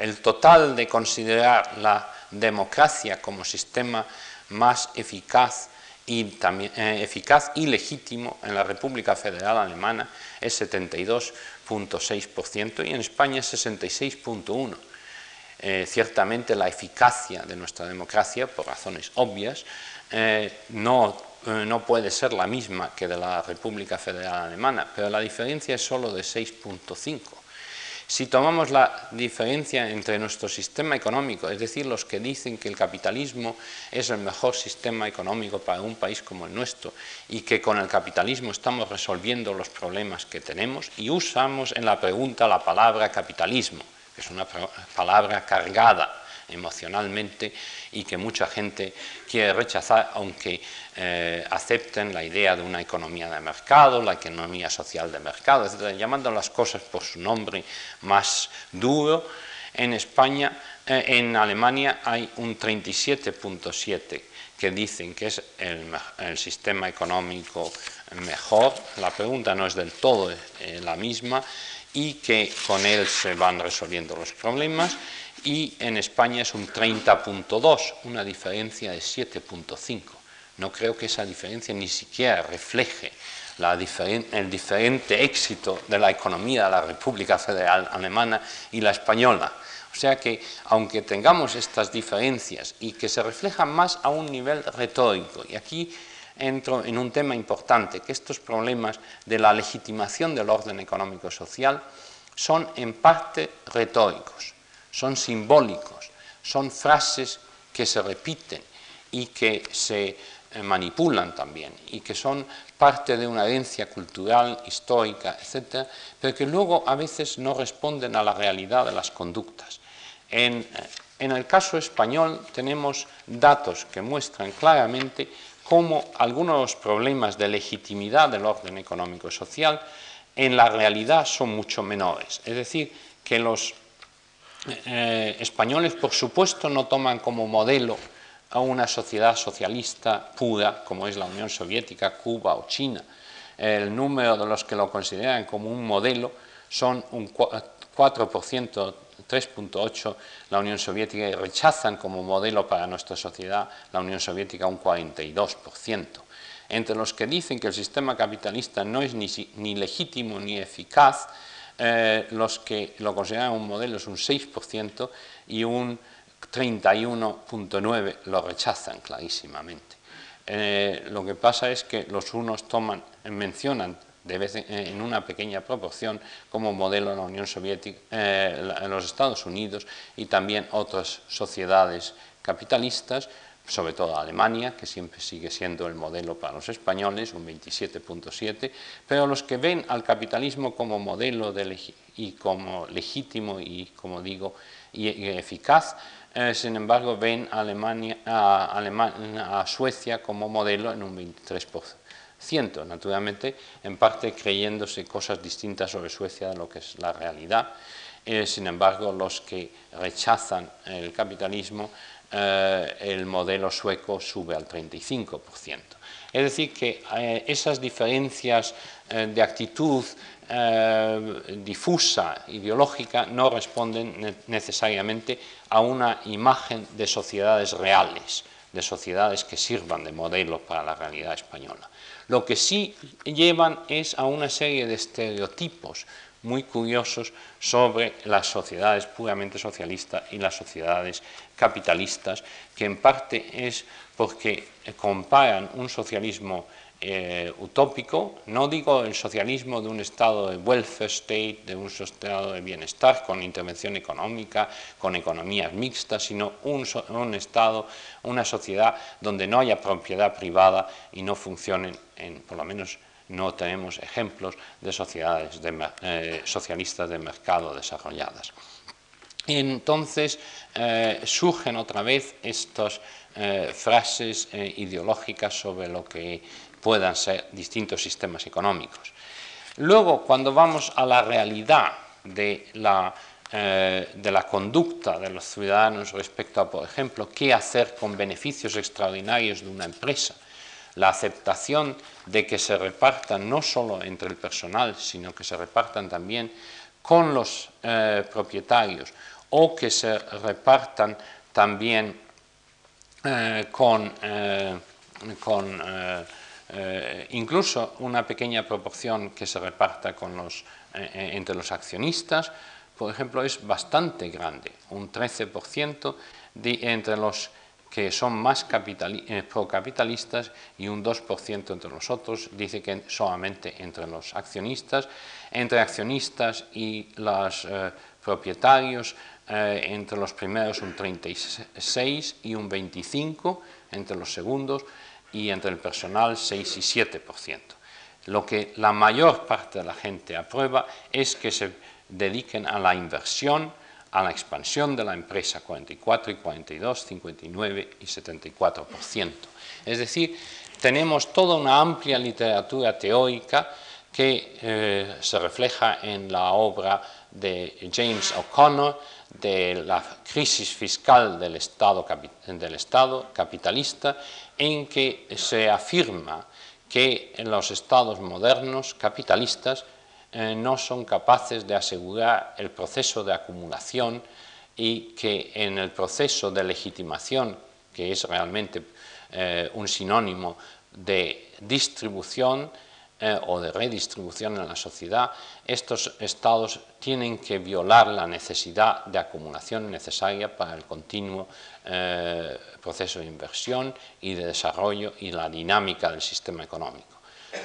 el, total de considerar la democracia como sistema más eficaz y, también, eh, eficaz y legítimo en la República Federal Alemana es 72.6% y en España es 66.1%. Eh, ciertamente la eficacia de nuestra democracia, por razones obvias, no, no, puede ser la misma que de la República Federal Alemana, pero la diferencia es solo de 6.5. Si tomamos la diferencia entre nuestro sistema económico, es decir, los que dicen que el capitalismo es el mejor sistema económico para un país como el nuestro y que con el capitalismo estamos resolviendo los problemas que tenemos, y usamos en la pregunta la palabra capitalismo, que es una palabra cargada emocionalmente y que mucha gente quiere rechazar, aunque eh, acepten la idea de una economía de mercado, la economía social de mercado, etc., llamando las cosas por su nombre más duro. En España, eh, en Alemania hay un 37.7 que dicen que es el, sistema económico mejor. La pregunta no es del todo eh, la misma y que con él se van resolviendo los problemas y en España es un 30.2, una diferencia de 7.5. No creo que esa diferencia ni siquiera refleje el diferente éxito de la economía de la República Federal Alemana y la española. O sea que, aunque tengamos estas diferencias y que se reflejan más a un nivel retórico, y aquí entro en un tema importante, que estos problemas de la legitimación del orden económico-social son en parte retóricos son simbólicos, son frases que se repiten y que se eh, manipulan también y que son parte de una herencia cultural, histórica, etc., pero que luego a veces no responden a la realidad de las conductas. En, eh, en el caso español tenemos datos que muestran claramente cómo algunos de los problemas de legitimidad del orden económico y social en la realidad son mucho menores. Es decir, que los eh, españoles, por supuesto, no toman como modelo a una sociedad socialista pura, como es la Unión Soviética, Cuba o China. El número de los que lo consideran como un modelo son un 4%, 3.8% la Unión Soviética y rechazan como modelo para nuestra sociedad la Unión Soviética un 42%. Entre los que dicen que el sistema capitalista no es ni, ni legítimo ni eficaz, eh, los que lo consideran un modelo es un 6% y un 31.9% lo rechazan clarísimamente. Eh, lo que pasa es que los unos toman, mencionan de vez en, una pequeña proporción como modelo la Unión Soviética, eh, los Estados Unidos y también otras sociedades capitalistas, sobre todo Alemania, que siempre sigue siendo el modelo para los españoles, un 27.7, pero los que ven al capitalismo como modelo y como legítimo y, como digo, y, eficaz, eh, sin embargo ven a, Alemania, a, Suecia como modelo en un 23%, naturalmente, en parte creyéndose cosas distintas sobre Suecia de lo que es la realidad. Eh, sin embargo, los que rechazan el capitalismo eh, el modelo sueco sube al 35%. Es decir, que eh, esas diferencias eh, de actitud difusa, ideológica, no responden necesariamente a una imagen de sociedades reales, de sociedades que sirvan de modelo para la realidad española. Lo que sí llevan es a una serie de estereotipos muy curiosos sobre las sociedades puramente socialistas y las sociedades capitalistas, que en parte es porque comparan un socialismo eh, utópico, no digo el socialismo de un estado de welfare state, de un estado de bienestar con intervención económica, con economías mixtas, sino un, un estado, una sociedad donde no haya propiedad privada y no funcionen, en, por lo menos no tenemos ejemplos de sociedades eh, socialistas de mercado desarrolladas. Entonces eh, surgen otra vez estas eh, frases ideológicas sobre lo que puedan ser distintos sistemas económicos. Luego, cuando vamos a la realidad de de la conducta de los ciudadanos respecto a, por ejemplo, qué hacer con beneficios extraordinarios de una empresa, la aceptación de que se repartan no solo entre el personal, sino que se repartan también con los eh, propietarios o que se repartan también eh, con, eh, con incluso una pequeña proporción que se reparta con los, entre los accionistas, por ejemplo, es bastante grande, un 13% entre los que son más eh, procapitalistas y un 2% entre los otros, dice que solamente entre los accionistas, entre accionistas y los eh, propietarios, eh, entre los primeros un 36 y un 25, entre los segundos, y entre el personal 6 y 7%. Lo que la mayor parte de la gente aprueba es que se dediquen a la inversión, a la expansión de la empresa 44 y 42, 59 y 74%. Es decir, tenemos toda una amplia literatura teórica que eh, se refleja en la obra de James O'Connor de la crisis fiscal del Estado, del Estado capitalista, en que se afirma que en los estados modernos capitalistas eh, no son capaces de asegurar el proceso de acumulación y que en el proceso de legitimación, que es realmente eh, un sinónimo de distribución eh, o de redistribución en la sociedad, estos estados tienen que violar la necesidad de acumulación necesaria para el continuo proceso de inversión y de desarrollo y la dinámica del sistema económico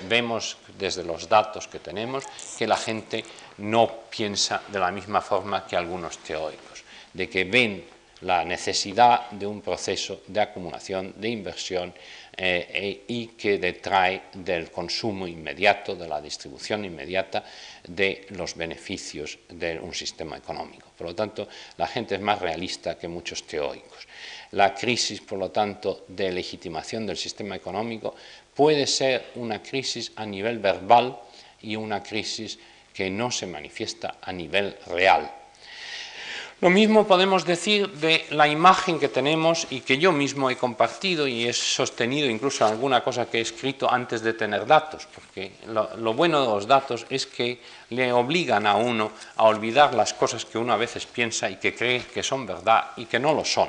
vemos desde los datos que tenemos que la gente no piensa de la misma forma que algunos teóricos, de que ven la necesidad de un proceso de acumulación, de inversión eh, e, y que detrae del consumo inmediato, de la distribución inmediata de los beneficios de un sistema económico. Por lo tanto, la gente es más realista que muchos teóricos. La crisis, por lo tanto, de legitimación del sistema económico puede ser una crisis a nivel verbal y una crisis que no se manifiesta a nivel real. Lo mismo podemos decir de la imagen que tenemos y que yo mismo he compartido y he sostenido incluso alguna cosa que he escrito antes de tener datos, porque lo, bueno de los datos es que le obligan a uno a olvidar las cosas que uno a veces piensa y que cree que son verdad y que no lo son.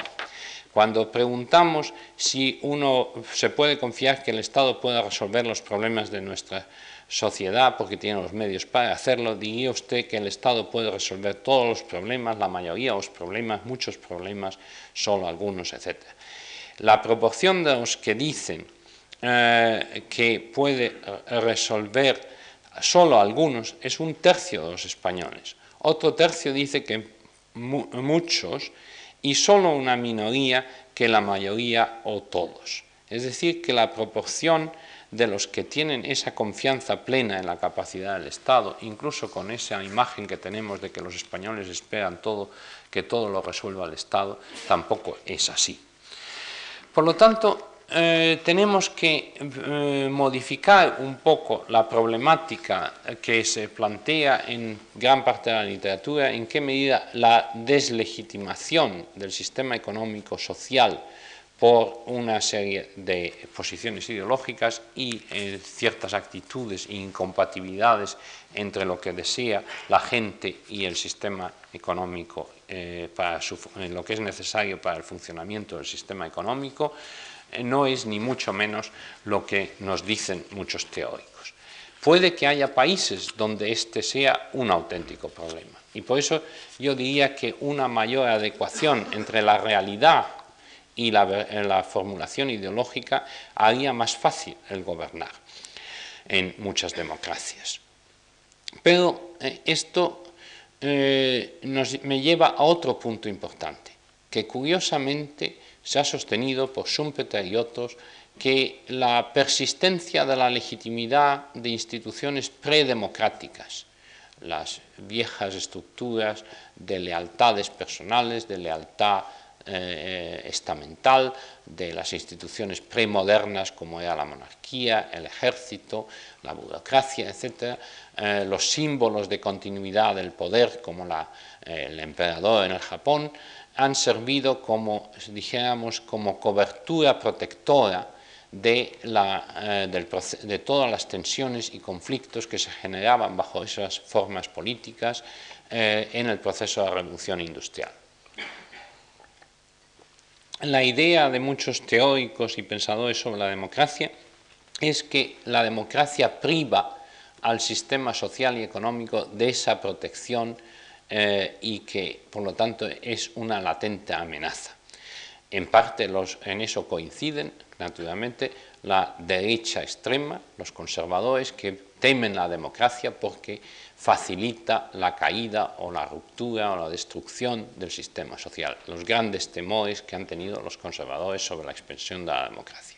Cuando preguntamos si uno se puede confiar que el Estado pueda resolver los problemas de nuestra sociedad porque tiene los medios para hacerlo, diría usted que el Estado puede resolver todos los problemas, la mayoría de los problemas, muchos problemas, solo algunos, etc. La proporción de los que dicen eh, que puede resolver solo algunos es un tercio de los españoles. Otro tercio dice que muchos y solo una minoría que la mayoría o todos. Es decir, que la proporción de los que tienen esa confianza plena en la capacidad del Estado, incluso con esa imagen que tenemos de que los españoles esperan todo, que todo lo resuelva el Estado, tampoco es así. Por lo tanto, eh, tenemos que eh, modificar un poco la problemática que se plantea en gran parte de la literatura, en qué medida la deslegitimación del sistema económico social por una serie de posiciones ideológicas y eh, ciertas actitudes e incompatibilidades entre lo que desea la gente y el sistema económico, lo que es necesario para el funcionamiento del sistema económico, no es ni mucho menos lo que nos dicen muchos teóricos. Puede que haya países donde este sea un auténtico problema. Y por eso yo diría que una mayor adecuación entre la realidad y la, eh, formulación ideológica haría más fácil el gobernar en muchas democracias. Pero eh, esto me lleva a otro punto importante, que curiosamente se ha sostenido por Schumpeter y otros que la persistencia de la legitimidad de instituciones predemocráticas, las viejas estructuras de lealtades personales, de lealtad eh, estamental, de las instituciones premodernas como era la monarquía, el ejército, la burocracia, etc., eh, los símbolos de continuidad del poder como el emperador en el Japón, han servido como, dijéramos, como cobertura protectora de, eh, de, todas las tensiones y conflictos que se generaban bajo esas formas políticas eh, en el proceso de la revolución industrial. La idea de muchos teóricos y pensadores sobre la democracia es que la democracia priva al sistema social y económico de esa protección eh, y que por lo tanto es una latente amenaza. En parte los, en eso coinciden, naturalmente, la derecha extrema, los conservadores, que temen la democracia porque facilita la caída o la ruptura o la destrucción del sistema social, los grandes temores que han tenido los conservadores sobre la expansión de la democracia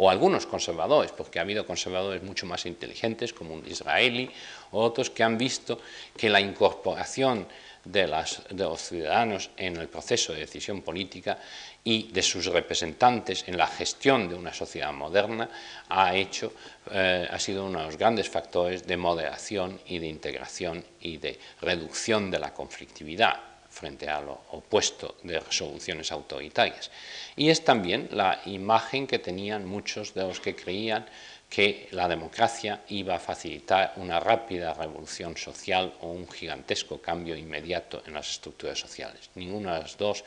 o algunos conservadores, porque ha habido conservadores mucho más inteligentes, como un israelí, o otros que han visto que la incorporación de, los ciudadanos en el proceso de decisión política y de sus representantes en la gestión de una sociedad moderna ha hecho, eh, ha sido uno de los grandes factores de moderación y de integración y de reducción de la conflictividad frente a lo opuesto de resoluciones autoritarias. Y es también la imagen que tenían muchos de los que creían que la democracia iba a facilitar una rápida revolución social o un gigantesco cambio inmediato en las estructuras sociales. Ninguna de las dos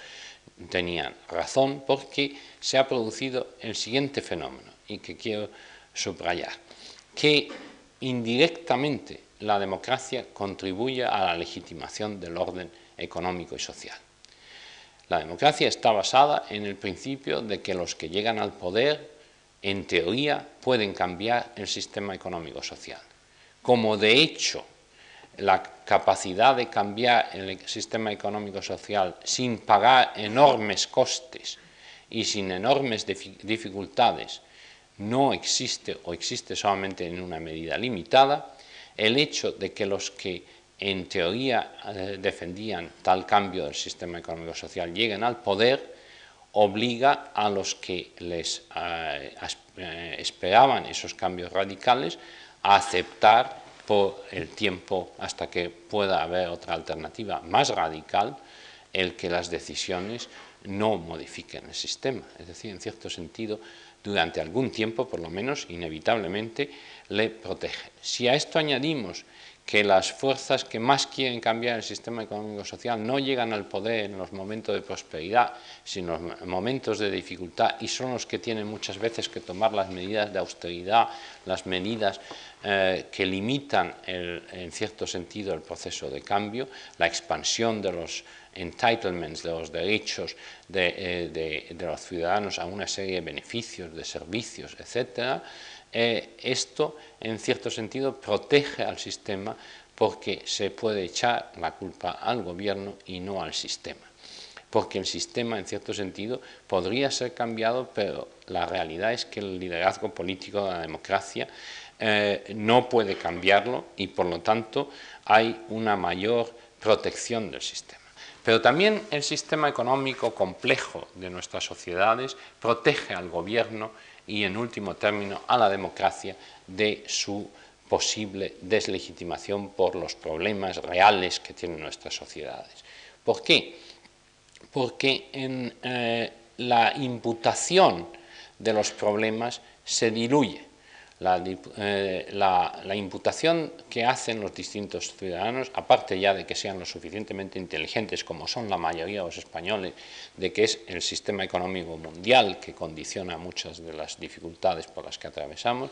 tenían razón porque se ha producido el siguiente fenómeno y que quiero subrayar, que indirectamente la democracia contribuye a la legitimación del orden económico y social. La democracia está basada en el principio de que los que llegan al poder, en teoría, pueden cambiar el sistema económico-social. Como de hecho la capacidad de cambiar el sistema económico-social sin pagar enormes costes y sin enormes dificultades no existe o existe solamente en una medida limitada, el hecho de que los que en teoría eh, defendían tal cambio del sistema económico-social lleguen al poder, obliga a los que les eh, eh, esperaban esos cambios radicales a aceptar por el tiempo hasta que pueda haber otra alternativa más radical el que las decisiones no modifiquen el sistema. Es decir, en cierto sentido, durante algún tiempo, por lo menos, inevitablemente, le protegen. Si a esto añadimos que las fuerzas que más quieren cambiar el sistema económico-social no llegan al poder en los momentos de prosperidad, sino en los momentos de dificultad, y son los que tienen muchas veces que tomar las medidas de austeridad, las medidas eh, que limitan en cierto sentido el proceso de cambio, la expansión de los entitlements, de los derechos de, eh, de los ciudadanos a una serie de beneficios, de servicios, etcétera, eh, esto, en cierto sentido, protege al sistema porque se puede echar la culpa al gobierno y no al sistema. porque el sistema, en cierto sentido, podría ser cambiado, pero la realidad es que el liderazgo político de la democracia eh, no puede cambiarlo y, por lo tanto, hay una mayor protección del sistema. Pero también el sistema económico complejo de nuestras sociedades protege al gobierno y, en último término, a la democracia de su posible deslegitimación por los problemas reales que tienen nuestras sociedades. ¿Por qué? Porque en eh, la imputación de los problemas se diluye eh, la, imputación que hacen los distintos ciudadanos, aparte ya de que sean lo suficientemente inteligentes como son la mayoría de los españoles, de que es el sistema económico mundial que condiciona muchas de las dificultades por las que atravesamos,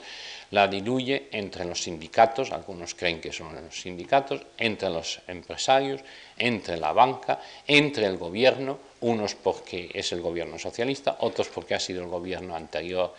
la diluye entre los sindicatos, algunos creen que son los sindicatos, entre los empresarios, entre la banca, entre el gobierno, unos porque es el gobierno socialista, otros porque ha sido el gobierno anterior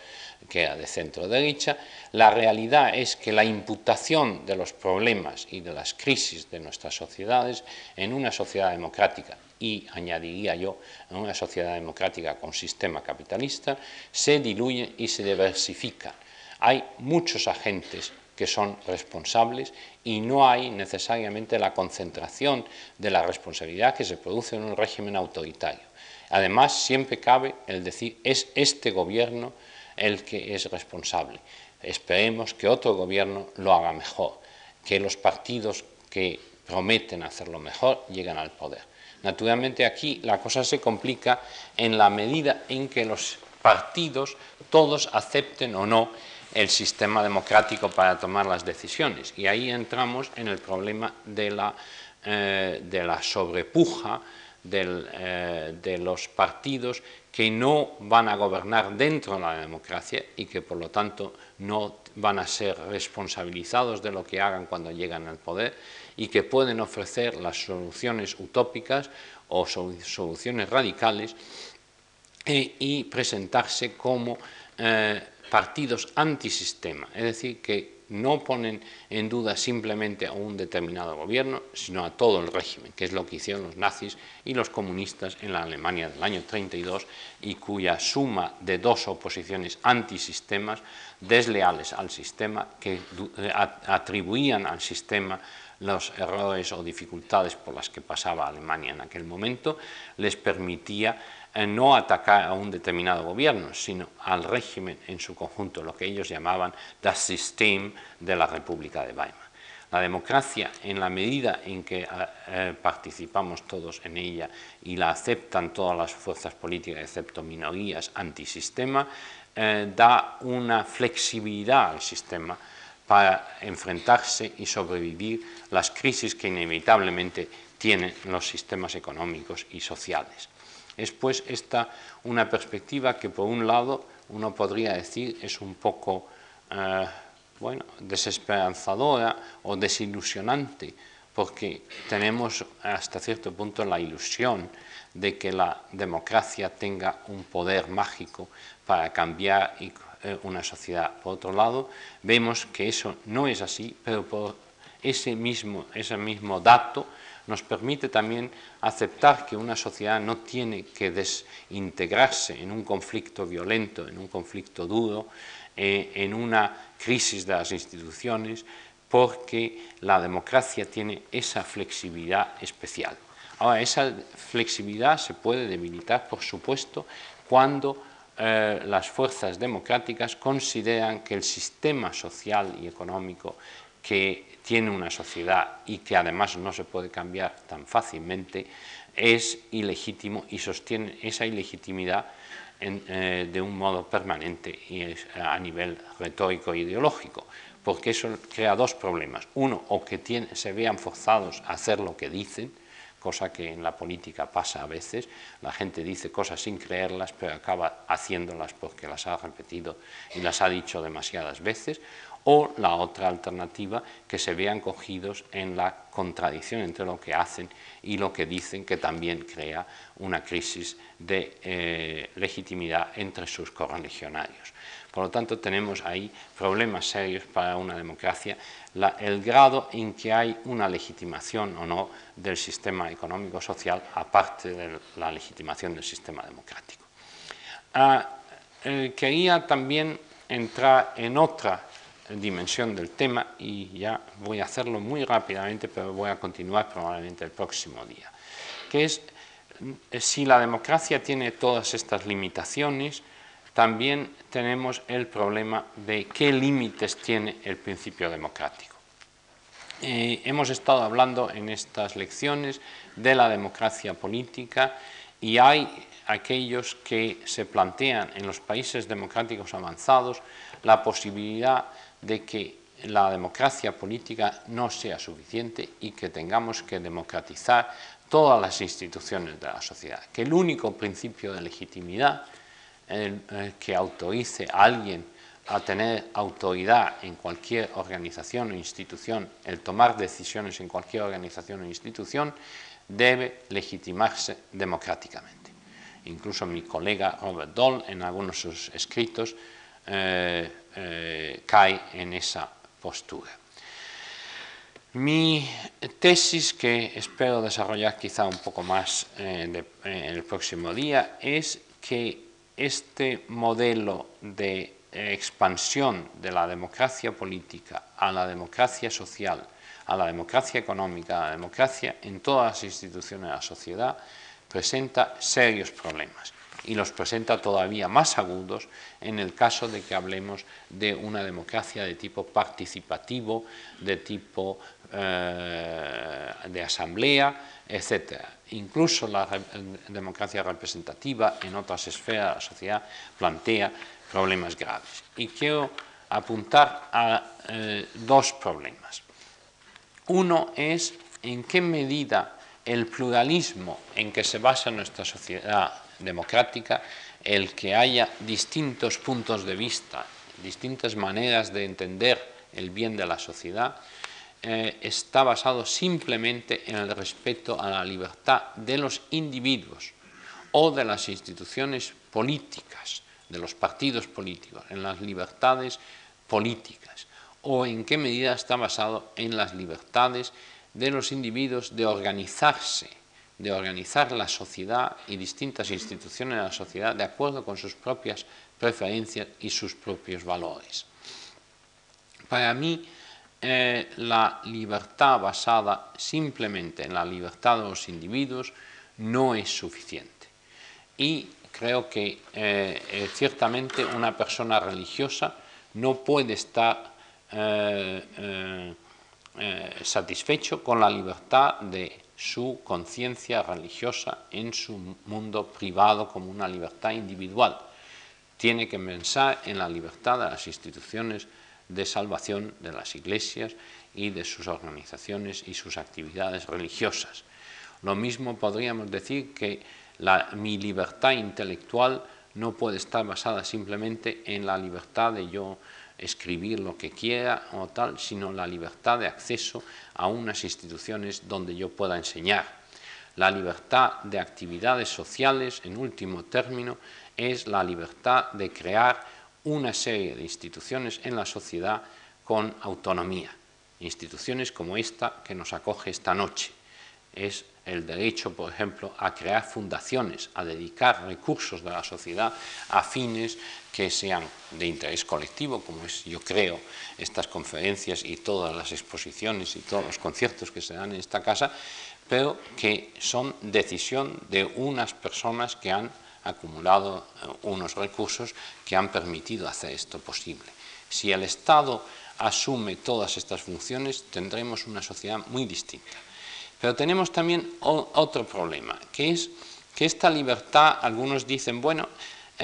que era de centro derecha. La realidad es que la imputación de los problemas y de las crisis de nuestras sociedades en una sociedad democrática y añadiría yo en una sociedad democrática con sistema capitalista se diluye y se diversifica. Hay muchos agentes que son responsables y no hay necesariamente la concentración de la responsabilidad que se produce en un régimen autoritario. Además, siempre cabe el decir, es este gobierno el que es responsable. Esperemos que otro gobierno lo haga mejor, que los partidos que prometen hacerlo mejor lleguen al poder. Naturalmente aquí la cosa se complica en la medida en que los partidos todos acepten o no el sistema democrático para tomar las decisiones. Y ahí entramos en el problema de la, eh, de la sobrepuja eh, de los partidos que no van a gobernar dentro de la democracia y que por lo tanto no van a ser responsabilizados de lo que hagan cuando llegan al poder y que pueden ofrecer las soluciones utópicas o soluciones radicales eh, y presentarse como eh, partidos antisistema, es decir, que no ponen en duda simplemente a un determinado gobierno, sino a todo el régimen, que es lo que hicieron los nazis y los comunistas en la Alemania del año 32 y cuya suma de dos oposiciones antisistemas desleales al sistema que eh, atribuían al sistema los errores o dificultades por las que pasaba Alemania en aquel momento, les permitía no atacar a un determinado gobierno, sino al régimen en su conjunto, lo que ellos llamaban das System de la República de Weimar. La democracia, en la medida en que eh, eh, participamos todos en ella y la aceptan todas las fuerzas políticas, excepto minorías antisistema, da una flexibilidad al sistema para enfrentarse y sobrevivir las crisis que inevitablemente tienen los sistemas económicos y sociales. Es pues esta una perspectiva que por un lado uno podría decir es un poco eh, bueno, desesperanzadora o desilusionante, porque tenemos hasta cierto punto la ilusión de que la democracia tenga un poder mágico para cambiar eh, una sociedad. Por otro lado, vemos que eso no es así, pero por ese mismo, ese mismo dato nos permite también aceptar que una sociedad no tiene que desintegrarse en un conflicto violento, en un conflicto duro, eh, en una crisis de las instituciones, porque la democracia tiene esa flexibilidad especial. Ahora, esa flexibilidad se puede debilitar, por supuesto, cuando eh, las fuerzas democráticas consideran que el sistema social y económico que tiene una sociedad y que además no se puede cambiar tan fácilmente, es ilegítimo y sostiene esa ilegitimidad eh, de un modo permanente y a nivel retórico e ideológico, porque eso crea dos problemas. Uno, o que se vean forzados a hacer lo que dicen, cosa que en la política pasa a veces, la gente dice cosas sin creerlas, pero acaba haciéndolas porque las ha repetido y las ha dicho demasiadas veces, o la otra alternativa, que se vean cogidos en la contradicción entre lo que hacen y lo que dicen, que también crea una crisis de eh, legitimidad entre sus correligionarios. Por lo tanto, tenemos ahí problemas serios para una democracia, el grado en que hay una legitimación o no del sistema económico-social, aparte de la legitimación del sistema democrático. Ah, eh, quería también entrar en otra dimensión del tema y ya voy a hacerlo muy rápidamente, pero voy a continuar probablemente el próximo día, que es eh, si la democracia tiene todas estas limitaciones, también tenemos el problema de qué límites tiene el principio democrático. Eh, hemos estado hablando en estas lecciones de la democracia política y hay aquellos que se plantean en los países democráticos avanzados la posibilidad de que la democracia política no sea suficiente y que tengamos que democratizar todas las instituciones de la sociedad, que el único principio de legitimidad que autorice a alguien a tener autoridad en cualquier organización o institución, el tomar decisiones en cualquier organización o institución, debe legitimarse democráticamente. Incluso mi colega Robert Doll, en algunos de sus escritos, eh, eh, cae en esa postura. Mi tesis, que espero desarrollar quizá un poco más eh, el próximo día, es que este modelo de expansión de la democracia política a la democracia social, a la democracia económica, a la democracia en todas las instituciones de la sociedad, presenta serios problemas y los presenta todavía más agudos en el caso de que hablemos de una democracia de tipo participativo, de tipo eh, de asamblea, etc. Incluso la democracia representativa en otras esferas de la sociedad plantea problemas graves. Y quiero apuntar a eh, dos problemas. Uno es en qué medida el pluralismo en que se basa nuestra sociedad democrática, el que haya distintos puntos de vista, distintas maneras de entender el bien de la sociedad, eh, está basado simplemente en el respeto a la libertad de los individuos o de las instituciones políticas, de los partidos políticos, en las libertades políticas, o en qué medida está basado en las libertades de los individuos de organizarse, de organizar la sociedad y distintas instituciones de la sociedad de acuerdo con sus propias preferencias y sus propios valores. Para mí, eh, la libertad basada simplemente en la libertad de los individuos no es suficiente. Y creo que eh, eh, ciertamente una persona religiosa no puede estar satisfecho con la libertad de su conciencia religiosa en su mundo privado como una libertad individual. Tiene que pensar en la libertad de las instituciones de salvación de las iglesias y de sus organizaciones y sus actividades religiosas. Lo mismo podríamos decir que mi libertad intelectual no puede estar basada simplemente en la libertad de yo escribir lo que quiera o tal, sino la libertad de acceso a unas instituciones donde yo pueda enseñar. La libertad de actividades sociales, en último término, es la libertad de crear una serie de instituciones en la sociedad con autonomía. Instituciones como esta que nos acoge esta noche. Es el derecho, por ejemplo, a crear fundaciones, a dedicar recursos de la sociedad a fines que sean de interés colectivo, como es, yo creo, estas conferencias y todas las exposiciones y todos los conciertos que se dan en esta casa, pero que son decisión de unas personas que han acumulado eh, unos recursos que han permitido hacer esto posible. Si el Estado asume todas estas funciones, tendremos una sociedad muy distinta. Pero tenemos también otro problema, que es que esta libertad, algunos dicen, bueno,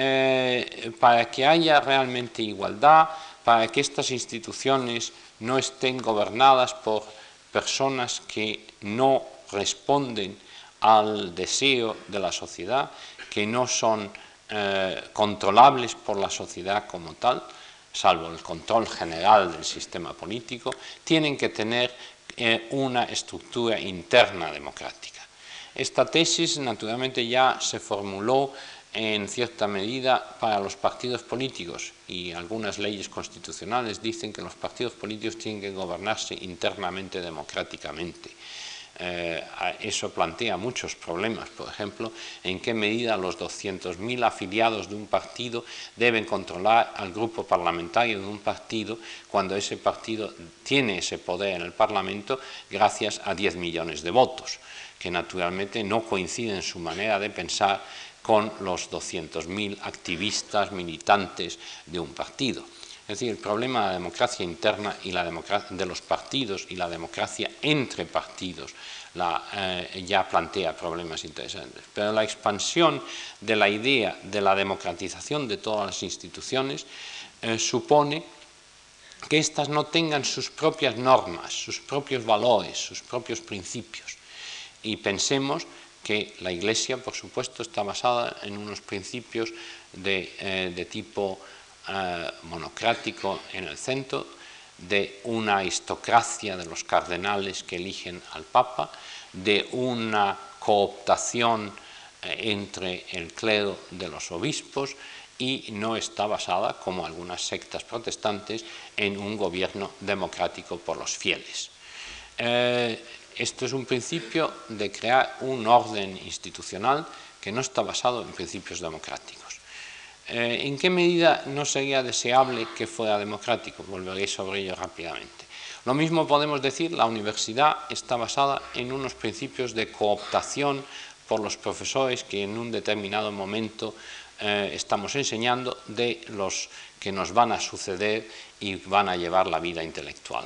eh, para que haya realmente igualdad, para que estas instituciones no estén gobernadas por personas que no responden al deseo de la sociedad, que no son eh, controlables por la sociedad como tal, salvo el control general del sistema político, tienen que tener eh, una estructura interna democrática. Esta tesis, naturalmente, ya se formuló en cierta medida para los partidos políticos. Y algunas leyes constitucionales dicen que los partidos políticos tienen que gobernarse internamente democráticamente. Eh, eso plantea muchos problemas, por ejemplo, en qué medida los 200.000 afiliados de un partido deben controlar al grupo parlamentario de un partido cuando ese partido tiene ese poder en el Parlamento gracias a 10 millones de votos, que naturalmente no coinciden en su manera de pensar con los 200.000 activistas, militantes de un partido. Es decir, el problema de la democracia interna y la democracia de los partidos y la democracia entre partidos eh, ya plantea problemas interesantes. Pero la expansión de la idea de la democratización de todas las instituciones eh, supone que éstas no tengan sus propias normas, sus propios valores, sus propios principios. Y pensemos que la Iglesia, por supuesto, está basada en unos principios de, eh, tipo eh, monocrático en el centro, de una aristocracia de los cardenales que eligen al Papa, de una cooptación eh, entre el clero de los obispos y no está basada, como algunas sectas protestantes, en un gobierno democrático por los fieles esto es un principio de crear un orden institucional que no está basado en principios democráticos. Eh, ¿En qué medida no sería deseable que fuera democrático? Volveré sobre ello rápidamente. Lo mismo podemos decir, la universidad está basada en unos principios de cooptación por los profesores que en un determinado momento eh, estamos enseñando de los que nos van a suceder y van a llevar la vida intelectual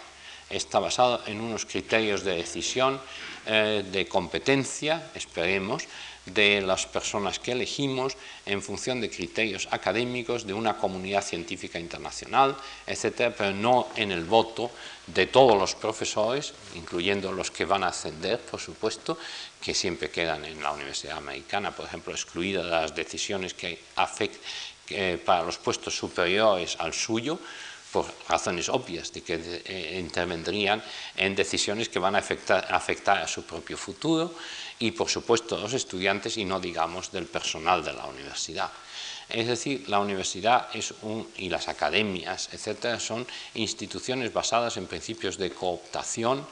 está basado en unos criterios de decisión, eh, de competencia, esperemos, de las personas que elegimos en función de criterios académicos de una comunidad científica internacional, etcétera, pero no en el voto de todos los profesores, incluyendo los que van a ascender, por supuesto, que siempre quedan en la Universidad Americana, por ejemplo, excluidas las decisiones que afectan eh, para los puestos superiores al suyo, por razones obvias de que eh, intervendrían en decisiones que van a afectar, a su propio futuro y por supuesto los estudiantes y no digamos del personal de la universidad. Es decir, la universidad es un, y las academias, etcétera, son instituciones basadas en principios de cooptación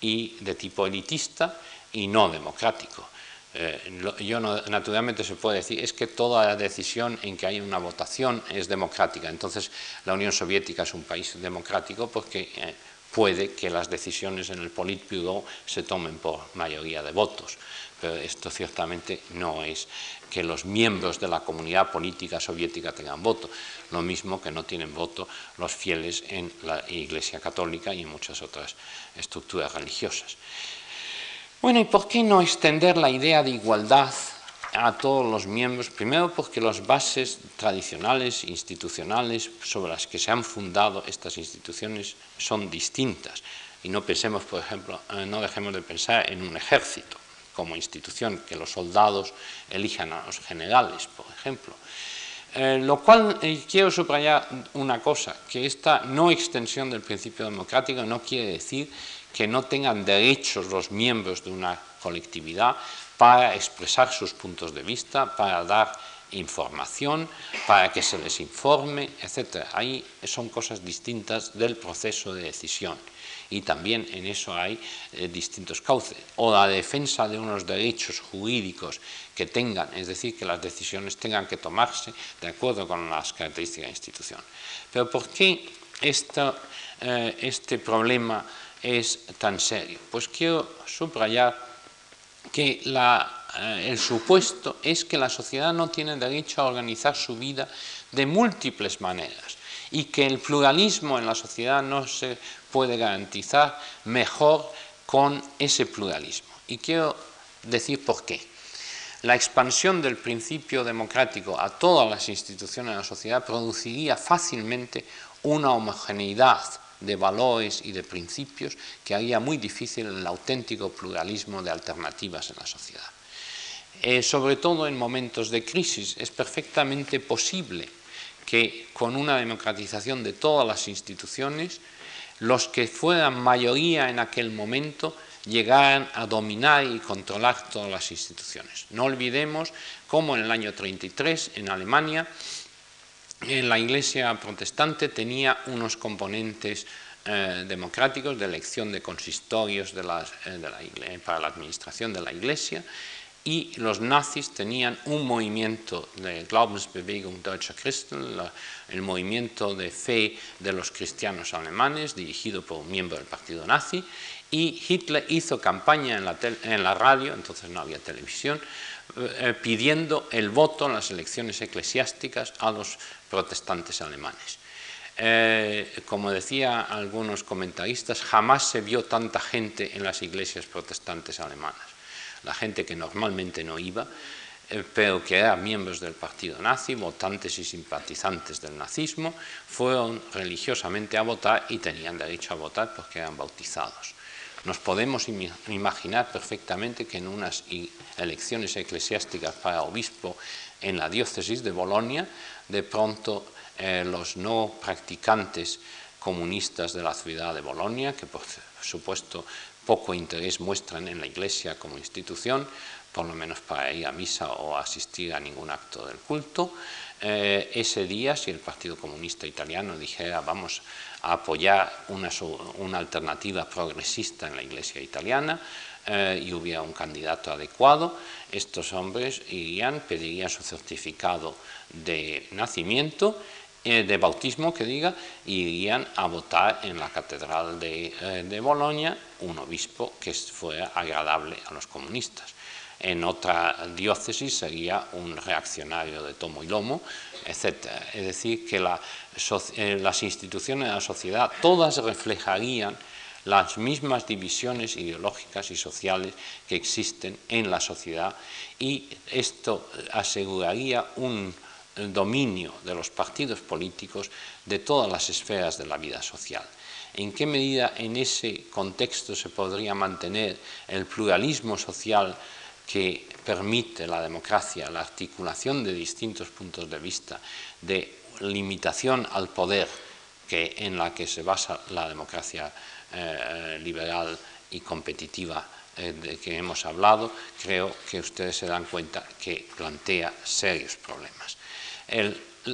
y de tipo elitista y no democrático. Eh, yo naturalmente se puede decir, es que toda decisión en que hay una votación es democrática. Entonces, la Unión Soviética es un país democrático porque eh, puede que las decisiones en el Politburo se tomen por mayoría de votos. Pero esto ciertamente no es que los miembros de la comunidad política soviética tengan voto, lo mismo que no tienen voto los fieles en la Iglesia Católica y en muchas otras estructuras religiosas. Bueno, ¿y por qué no extender la idea de igualdad a todos los miembros? Primero porque las bases tradicionales, institucionales, sobre las que se han fundado estas instituciones son distintas. Y no pensemos, por ejemplo, eh, no dejemos de pensar en un ejército como institución, que los soldados elijan a los generales, por ejemplo. Eh, lo cual eh, quiero subrayar una cosa, que esta no extensión del principio democrático no quiere decir que no tengan derechos los miembros de una colectividad para expresar sus puntos de vista, para dar información, para que se les informe, etc. Ahí son cosas distintas del proceso de decisión y también en eso hay eh, distintos cauces. O la defensa de unos derechos jurídicos que tengan, es decir, que las decisiones tengan que tomarse de acuerdo con las características de la institución. Pero ¿por qué eh, este problema es tan serio? Pues quiero subrayar que eh, el supuesto es que la sociedad no tiene derecho a organizar su vida de múltiples maneras y que el pluralismo en la sociedad no se puede garantizar mejor con ese pluralismo. Y quiero decir por qué. La expansión del principio democrático a todas las instituciones de la sociedad produciría fácilmente una homogeneidad de valores y de principios que haría muy difícil el auténtico pluralismo de alternativas en la sociedad. Eh, sobre todo en momentos de crisis es perfectamente posible que con una democratización de todas las instituciones los que fueran mayoría en aquel momento llegaran a dominar y controlar todas las instituciones. No olvidemos cómo en el año 33 en Alemania la Iglesia protestante tenía unos componentes eh, democráticos de elección de consistorios eh, para la administración de la Iglesia y los nazis tenían un movimiento de Glaubensbewegung Deutscher Christen, el movimiento de fe de los cristianos alemanes, dirigido por un miembro del partido nazi, y Hitler hizo campaña en la, radio, entonces no había televisión, eh, pidiendo el voto en las elecciones eclesiásticas a los protestantes alemanes. Eh, como decía algunos comentaristas, jamás se vio tanta gente en las iglesias protestantes alemanas la gente que normalmente no iba, eh, pero que eran miembros del partido nazi, votantes y simpatizantes del nazismo, fueron religiosamente a votar y tenían derecho a votar porque eran bautizados. Nos podemos imaginar perfectamente que en unas elecciones eclesiásticas para obispo en la diócesis de Bolonia, de pronto eh, los no practicantes comunistas de la ciudad de Bolonia, que por supuesto poco interés muestran en la Iglesia como institución, por lo menos para ir a misa o asistir a ningún acto del culto. Eh, ese día, si el Partido Comunista Italiano dijera vamos a apoyar una, una alternativa progresista en la Iglesia italiana eh, y hubiera un candidato adecuado, estos hombres irían, pedirían su certificado de nacimiento eh, de bautismo que diga, irían a votar en la catedral de, eh, de Bolonia un obispo que fuera agradable a los comunistas. En otra diócesis sería un reaccionario de tomo y lomo, etc. Es decir, que eh, las instituciones de la sociedad todas reflejarían las mismas divisiones ideológicas y sociales que existen en la sociedad y esto aseguraría un dominio de los partidos políticos de todas las esferas de la vida social. ¿En qué medida en ese contexto se podría mantener el pluralismo social que permite la democracia, la articulación de distintos puntos de vista, de limitación al poder que, en la que se basa la democracia eh, liberal y competitiva eh, de que hemos hablado, creo que ustedes se dan cuenta que plantea serios problemas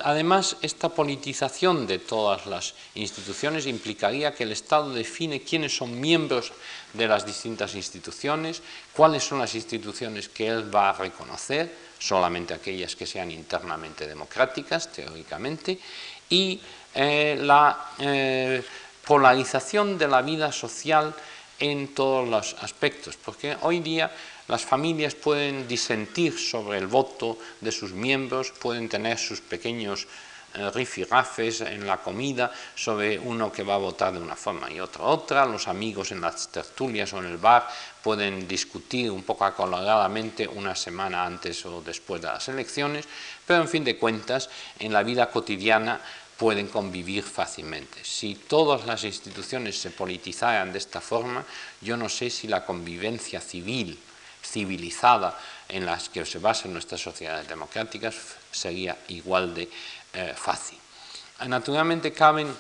además, esta politización de todas las instituciones implicaría que el Estado define quiénes son miembros de las distintas instituciones, cuáles son las instituciones que él va a reconocer, solamente aquellas que sean internamente democráticas, teóricamente, y eh, la eh, polarización de la vida social en todos los aspectos, porque hoy día las familias pueden disentir sobre el voto de sus miembros, pueden tener sus pequeños eh, rifirrafes en la comida sobre uno que va a votar de una forma y otra otra, los amigos en las tertulias o en el bar pueden discutir un poco acoloradamente una semana antes o después de las elecciones, pero en fin de cuentas, en la vida cotidiana pueden convivir fácilmente. Si todas las instituciones se politizaran de esta forma, yo no sé si la convivencia civil civilizada en las que se basan nuestras sociedades democráticas sería igual de eh, fácil. Naturalmente caben,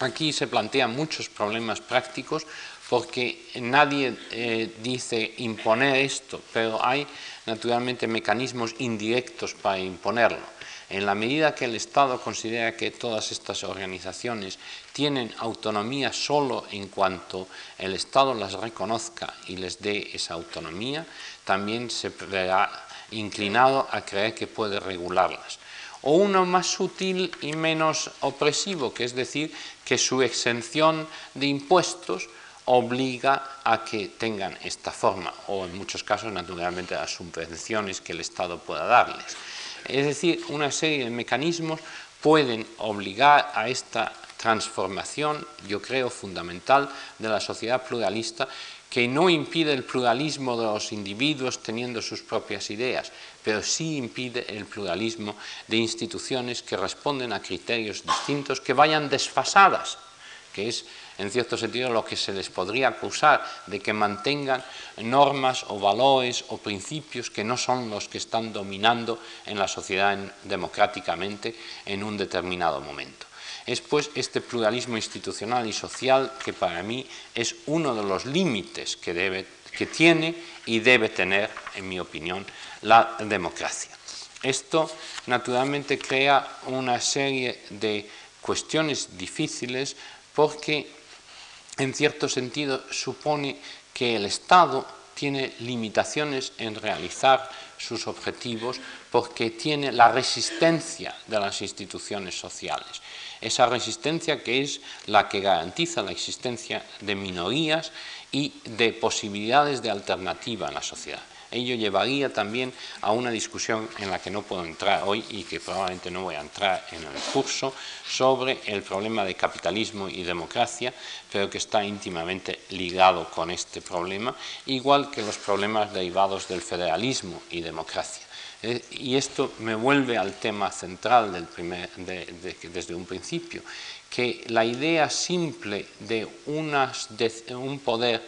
aquí se plantean muchos problemas prácticos porque nadie eh, dice imponer esto, pero hay naturalmente mecanismos indirectos para imponerlo. En la medida que el Estado considera que todas estas organizaciones tienen autonomía solo en cuanto el Estado las reconozca y les dé esa autonomía, también se verá inclinado a creer que puede regularlas. O uno más sutil y menos opresivo, que es decir, que su exención de impuestos obliga a que tengan esta forma, o en muchos casos, naturalmente, las subvenciones que el Estado pueda darles. Es decir, una serie de mecanismos pueden obligar a esta transformación, yo creo, fundamental de la sociedad pluralista, que no impide el pluralismo de los individuos teniendo sus propias ideas, pero sí impide el pluralismo de instituciones que responden a criterios distintos, que vayan desfasadas, que es en cierto sentido lo que se les podría acusar de que mantengan normas o valores o principios que no son los que están dominando en la sociedad democráticamente en un determinado momento. es pues este pluralismo institucional y social que para mí es uno de los límites que, debe, que tiene y debe tener, en mi opinión, la democracia. Esto naturalmente crea una serie de cuestiones difíciles porque en cierto sentido supone que el Estado tiene limitaciones en realizar sus objetivos porque tiene la resistencia de las instituciones sociales. Esa resistencia que es la que garantiza la existencia de minorías y de posibilidades de alternativa en la sociedad. Ello llevaría también a una discusión en la que no puedo entrar hoy y que probablemente no voy a entrar en el curso sobre el problema de capitalismo y democracia, pero que está íntimamente ligado con este problema, igual que los problemas derivados del federalismo y democracia. Eh, y esto me vuelve al tema central desde un principio, que la idea simple de, unas, un poder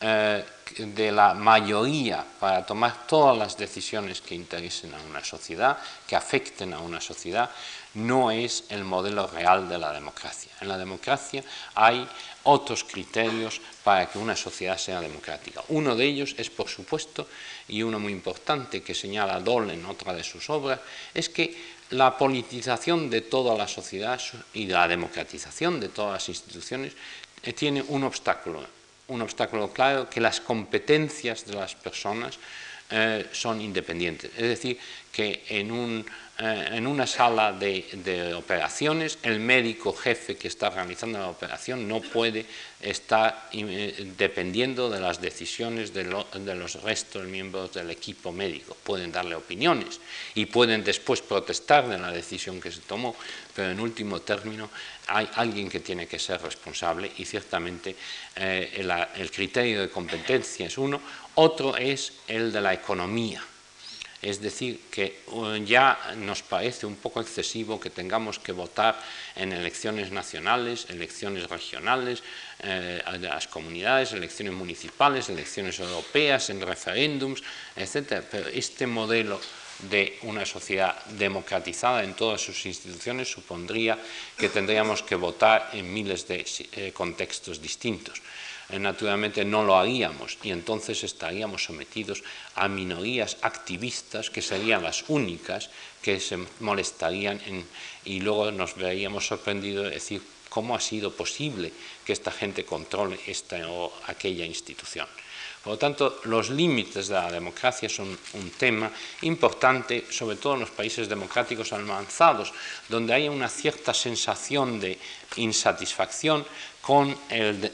eh, de la mayoría para tomar todas las decisiones que interesen a una sociedad, que afecten a una sociedad, no es el modelo real de la democracia. En la democracia hay otros criterios para que una sociedad sea democrática. Uno de ellos es, por supuesto, y uno muy importante que señala Doll en otra de sus obras, es que la politización de toda la sociedad y la democratización de todas las instituciones eh, tiene un obstáculo un obstáculo claro que las competencias de las personas eh, son independientes. Es decir, que en un eh, en una sala de, operaciones, el médico jefe que está realizando la operación no puede estar eh, dependiendo de las decisiones de, los restos de miembros del equipo médico. Pueden darle opiniones y pueden después protestar de la decisión que se tomó, pero en último término hay alguien que tiene que ser responsable y ciertamente eh, el criterio de competencia es uno, otro es el de la economía es decir, que uh, ya nos parece un poco excesivo que tengamos que votar en elecciones nacionales, elecciones regionales, eh, las comunidades, elecciones municipales, elecciones europeas, en referéndums, etc. Pero este modelo de una sociedad democratizada en todas sus instituciones supondría que tendríamos que votar en miles de eh, contextos distintos. Eh, naturalmente no lo haríamos y entonces estaríamos sometidos a minorías activistas que serían las únicas que se molestarían y luego nos veríamos sorprendidos de decir cómo ha sido posible que esta gente controle esta o aquella institución. Por lo tanto, los límites de la democracia son un tema importante, sobre todo en los países democráticos avanzados, donde hay una cierta sensación de insatisfacción con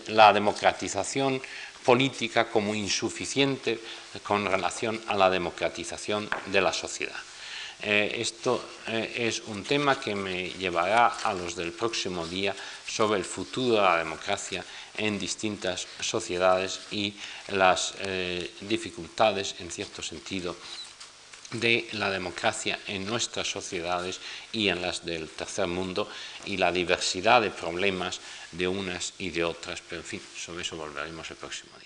la democratización política como insuficiente con relación a la democratización de la sociedad. Eh, esto eh, es un tema que me llevará a los del próximo día sobre el futuro de la democracia en distintas sociedades y las eh, dificultades, en cierto sentido, de la democracia en nuestras sociedades y en las del tercer mundo y la diversidad de problemas de unas y de otras, pero en fin, sobre eso volveremos el próximo día.